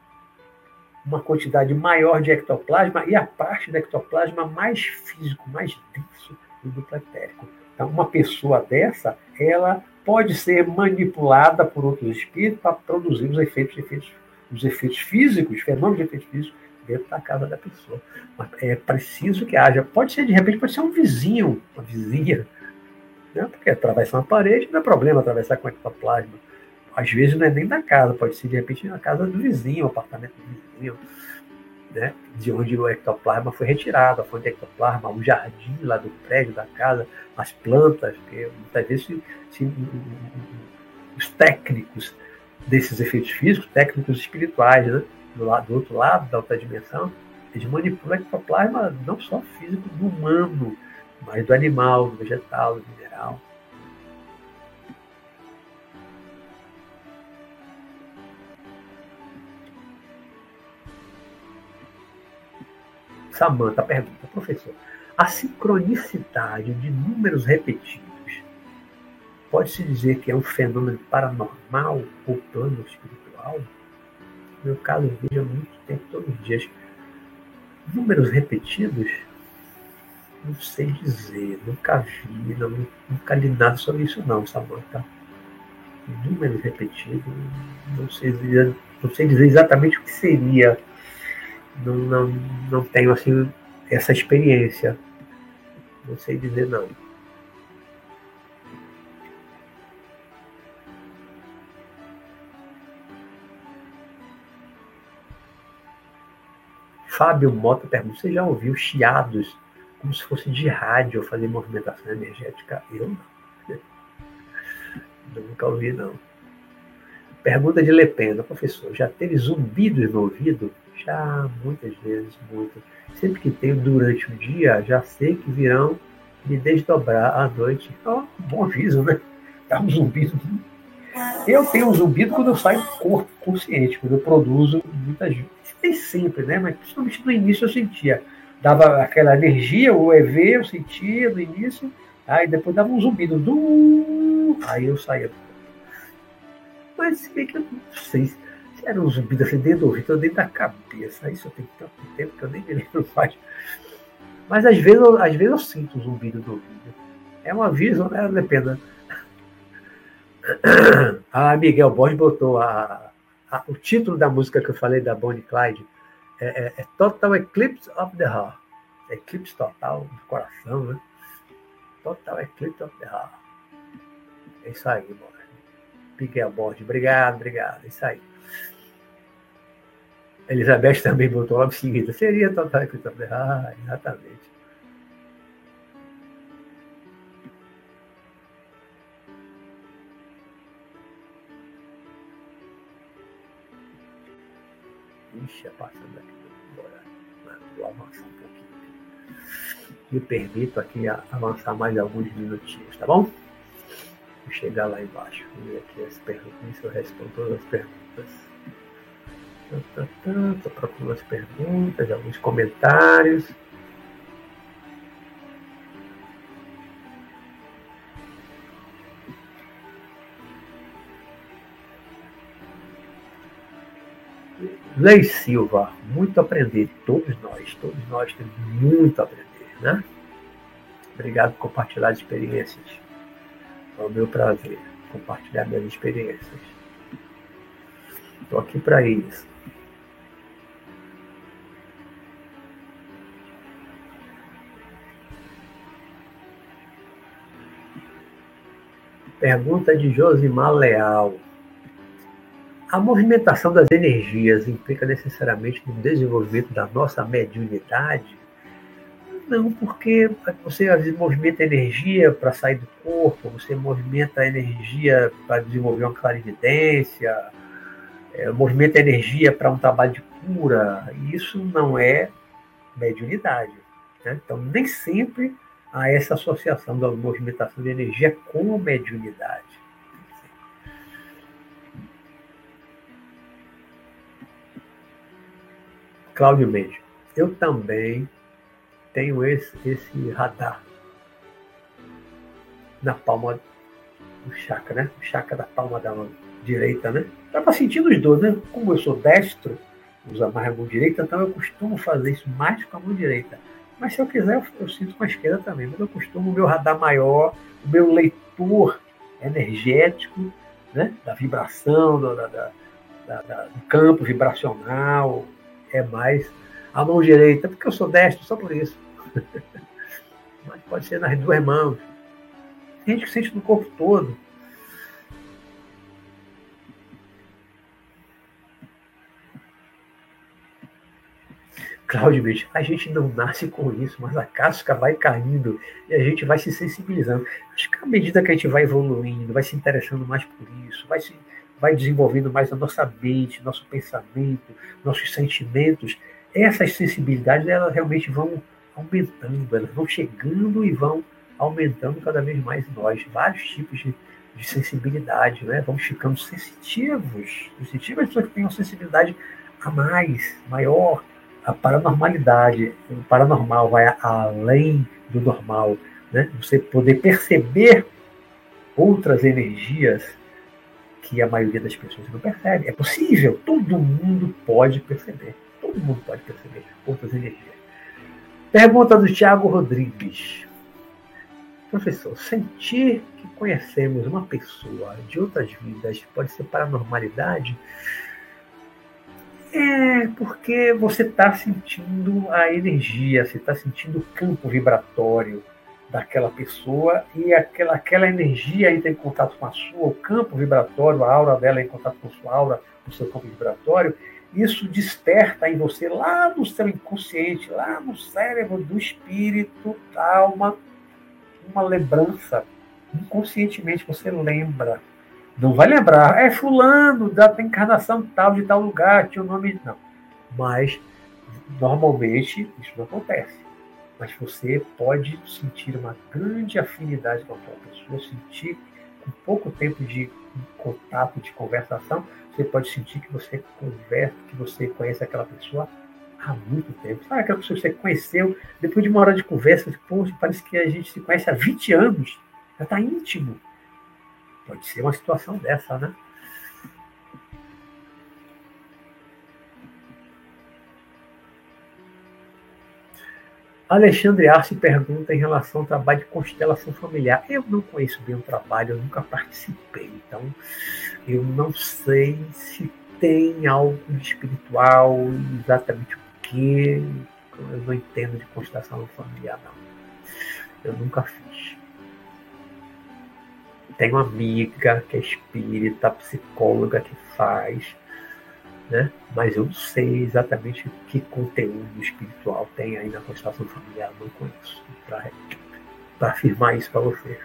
uma quantidade maior de ectoplasma e a parte do ectoplasma mais físico, mais denso do duplo etérico. Então, uma pessoa dessa, ela pode ser manipulada por outros espíritos para produzir os efeitos, efeitos os efeitos físicos, fenômenos de efeitos físicos dentro da casa da pessoa. Mas é preciso que haja. Pode ser, de repente, pode ser um vizinho, uma vizinha. Né? Porque atravessar uma parede não é problema atravessar com ectoplasma. Às vezes não é nem da casa, pode ser de repente na casa do vizinho, apartamento do vizinho, né? de onde o ectoplasma foi retirado, a fonte de ectoplasma, o jardim lá do prédio, da casa, as plantas, porque muitas vezes se, se, os técnicos desses efeitos físicos, técnicos espirituais, né? do, lado, do outro lado da outra dimensão, eles manipulam o ectoplasma não só físico do humano, mas do animal, do vegetal, do mineral. Samanta pergunta, professor, a sincronicidade de números repetidos Pode-se dizer que é um fenômeno paranormal ou plano espiritual? No meu caso, eu vejo há muito tempo, todos os dias. Números repetidos, não sei dizer, nunca vi, não, nunca li nada sobre isso não, Samanta. Números repetidos, não sei dizer, não sei dizer exatamente o que seria. Não, não, não tenho assim essa experiência. Não sei dizer não. Fábio Mota pergunta: você já ouviu chiados como se fosse de rádio fazer movimentação energética? Eu não. Nunca ouvi, não. Pergunta de Lepena, professor, já teve zumbidos no ouvido? Já, muitas vezes, muito. Sempre que tenho durante o dia, já sei que virão me desdobrar à noite. Então, bom aviso, né? Dá um zumbido. Eu tenho um zumbido quando eu saio do corpo consciente, quando eu produzo muitas nem sempre, né? Mas principalmente no início eu sentia. Dava aquela energia, o EV eu sentia no início, aí depois dava um zumbido. Du... Aí eu saía. Mas se bem que eu não sei se era um zumbido assim dentro do ouvido, dentro da cabeça. Isso tenho tanto tempo que eu nem me lembro mais. Mas às vezes, eu, às vezes eu sinto o zumbido do ouvido. É um aviso, né? Depende. Ah, Miguel Borges botou a, a, o título da música que eu falei da Bonnie Clyde é, é, é, Total Eclipse of the Heart. Eclipse total do coração, né? Total Eclipse of the Heart. É isso aí, mano. Miguel Borges, obrigado, obrigado. É isso aí. Elizabeth também botou logo em seguida. Seria Total Eclipse of the Heart, exatamente. Ixi, é passando aqui. Bora. Vou avançar um pouquinho. Me permito aqui avançar mais alguns minutinhos, tá bom? Vou chegar lá embaixo. Vou ver aqui as perguntas, se eu respondo todas as perguntas. Estou procurando as perguntas, alguns comentários. Lei Silva, muito a aprender, todos nós, todos nós temos muito a aprender, né? Obrigado por compartilhar experiências. É o meu prazer compartilhar minhas experiências. Estou aqui para isso. Pergunta de Josimar Leal. A movimentação das energias implica necessariamente no desenvolvimento da nossa mediunidade? Não, porque você às vezes movimenta energia para sair do corpo, você movimenta energia para desenvolver uma clarividência, é, movimenta energia para um trabalho de cura, isso não é mediunidade. Né? Então, nem sempre há essa associação da movimentação de energia com mediunidade. Cláudio Mendes, eu também tenho esse, esse radar na palma do chakra, né? O chakra da palma da mão direita, né? Estava sentindo os dois, né? Como eu sou destro, uso mais a mão direita, então eu costumo fazer isso mais com a mão direita. Mas se eu quiser, eu, eu sinto com a esquerda também. Mas eu costumo o meu radar maior, o meu leitor energético, né? Da vibração, do, da, da, da, do campo vibracional, é mais a mão direita, porque eu sou destro, só por isso. Mas pode ser nas duas mãos. Tem gente que sente no corpo todo. Cláudio Bicho, a gente não nasce com isso, mas a casca vai caindo e a gente vai se sensibilizando. Acho que à medida que a gente vai evoluindo, vai se interessando mais por isso, vai se vai desenvolvendo mais a nossa mente, nosso pensamento, nossos sentimentos, essas sensibilidades elas realmente vão aumentando, elas vão chegando e vão aumentando cada vez mais em nós, vários tipos de, de sensibilidade, né? Vamos ficando sensitivos, sensitivos, pessoas que têm uma sensibilidade a mais, maior, a paranormalidade, o paranormal vai além do normal, né? Você poder perceber outras energias que a maioria das pessoas não percebe. É possível, todo mundo pode perceber. Todo mundo pode perceber outras energias. Pergunta do Tiago Rodrigues. Professor, sentir que conhecemos uma pessoa de outras vidas pode ser paranormalidade? É porque você está sentindo a energia, você está sentindo o campo vibratório daquela pessoa e aquela, aquela energia entra em contato com a sua, o campo vibratório, a aura dela em contato com a sua aura, com o seu campo vibratório, isso desperta em você lá no seu inconsciente, lá no cérebro do espírito, da alma, uma lembrança. Inconscientemente você lembra. Não vai lembrar, é fulano da encarnação tal de tal lugar, tinha o nome. Não. Mas normalmente isso não acontece mas você pode sentir uma grande afinidade com aquela pessoa, sentir com pouco tempo de contato, de conversação, você pode sentir que você conversa, que você conhece aquela pessoa há muito tempo. Sabe aquela pessoa que você conheceu, depois de uma hora de conversa, poxa, parece que a gente se conhece há 20 anos, já está íntimo. Pode ser uma situação dessa, né? Alexandre Arce pergunta em relação ao trabalho de constelação familiar. Eu não conheço bem o trabalho, eu nunca participei, então eu não sei se tem algo espiritual, exatamente o que. Eu não entendo de constelação familiar, não. Eu nunca fiz. Tenho uma amiga que é espírita, psicóloga que faz né? mas eu não sei exatamente que conteúdo espiritual tem aí na constelação familiar, não conheço para afirmar isso para você,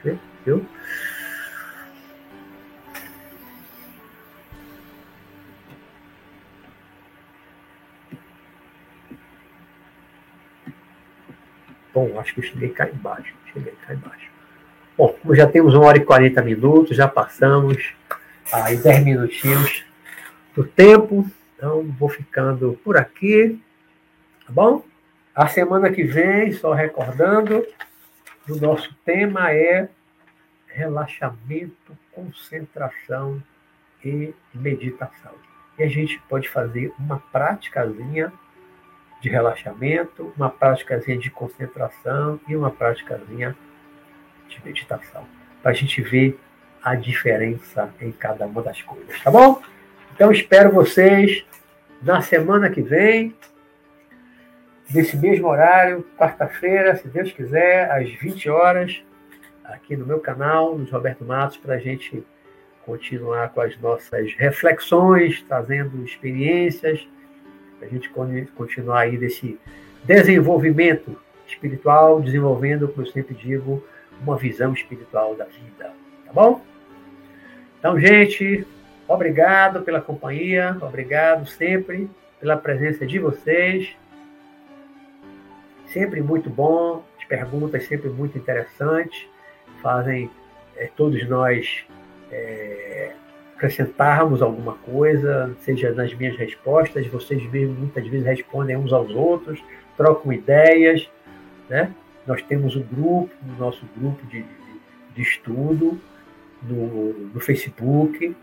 viu? Bom, acho que eu cheguei cá embaixo. Cheguei cá embaixo. Bom, já temos uma hora e 40 minutos, já passamos aí 10 minutinhos do tempo. Então, vou ficando por aqui, tá bom? A semana que vem, só recordando, o nosso tema é relaxamento, concentração e meditação. E a gente pode fazer uma práticazinha de relaxamento, uma práticazinha de concentração e uma práticazinha de meditação, para a gente ver a diferença em cada uma das coisas, tá bom? Então espero vocês na semana que vem, nesse mesmo horário, quarta-feira, se Deus quiser, às 20 horas, aqui no meu canal, no Roberto Matos, para a gente continuar com as nossas reflexões, trazendo experiências, para a gente continuar aí desse desenvolvimento espiritual, desenvolvendo, como eu sempre digo, uma visão espiritual da vida. Tá bom? Então, gente, Obrigado pela companhia, obrigado sempre pela presença de vocês. Sempre muito bom, as perguntas sempre muito interessantes, fazem é, todos nós é, acrescentarmos alguma coisa, seja nas minhas respostas, vocês muitas vezes respondem uns aos outros, trocam ideias, né? Nós temos um grupo, o nosso grupo de, de, de estudo no, no Facebook,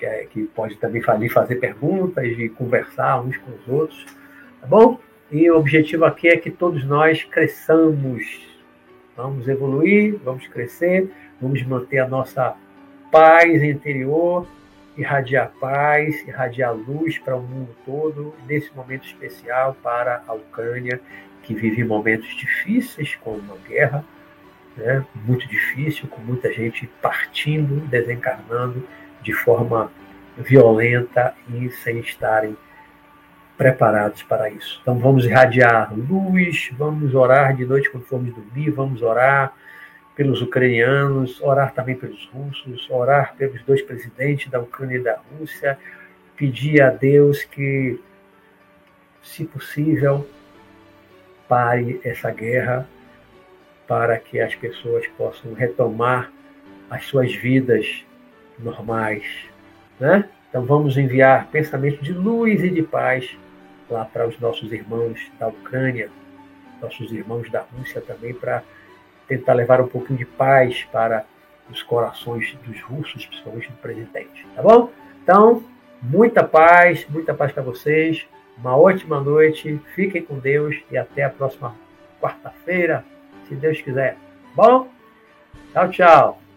que, é, que pode também fazer perguntas e conversar uns com os outros, tá bom? E o objetivo aqui é que todos nós cresçamos, vamos evoluir, vamos crescer, vamos manter a nossa paz interior, irradiar paz, irradiar luz para o mundo todo, nesse momento especial para a Ucrânia, que vive momentos difíceis, como uma guerra, né, muito difícil, com muita gente partindo, desencarnando de forma violenta e sem estarem preparados para isso. Então vamos irradiar luz, vamos orar de noite quando formos dormir, vamos orar pelos ucranianos, orar também pelos russos, orar pelos dois presidentes da Ucrânia e da Rússia, pedir a Deus que, se possível, pare essa guerra para que as pessoas possam retomar as suas vidas normais, né? Então vamos enviar pensamento de luz e de paz lá para os nossos irmãos da Ucrânia, nossos irmãos da Rússia também, para tentar levar um pouquinho de paz para os corações dos russos, principalmente do presidente. Tá bom? Então, muita paz, muita paz para vocês. Uma ótima noite. Fiquem com Deus e até a próxima quarta-feira, se Deus quiser. Bom? Tchau, tchau.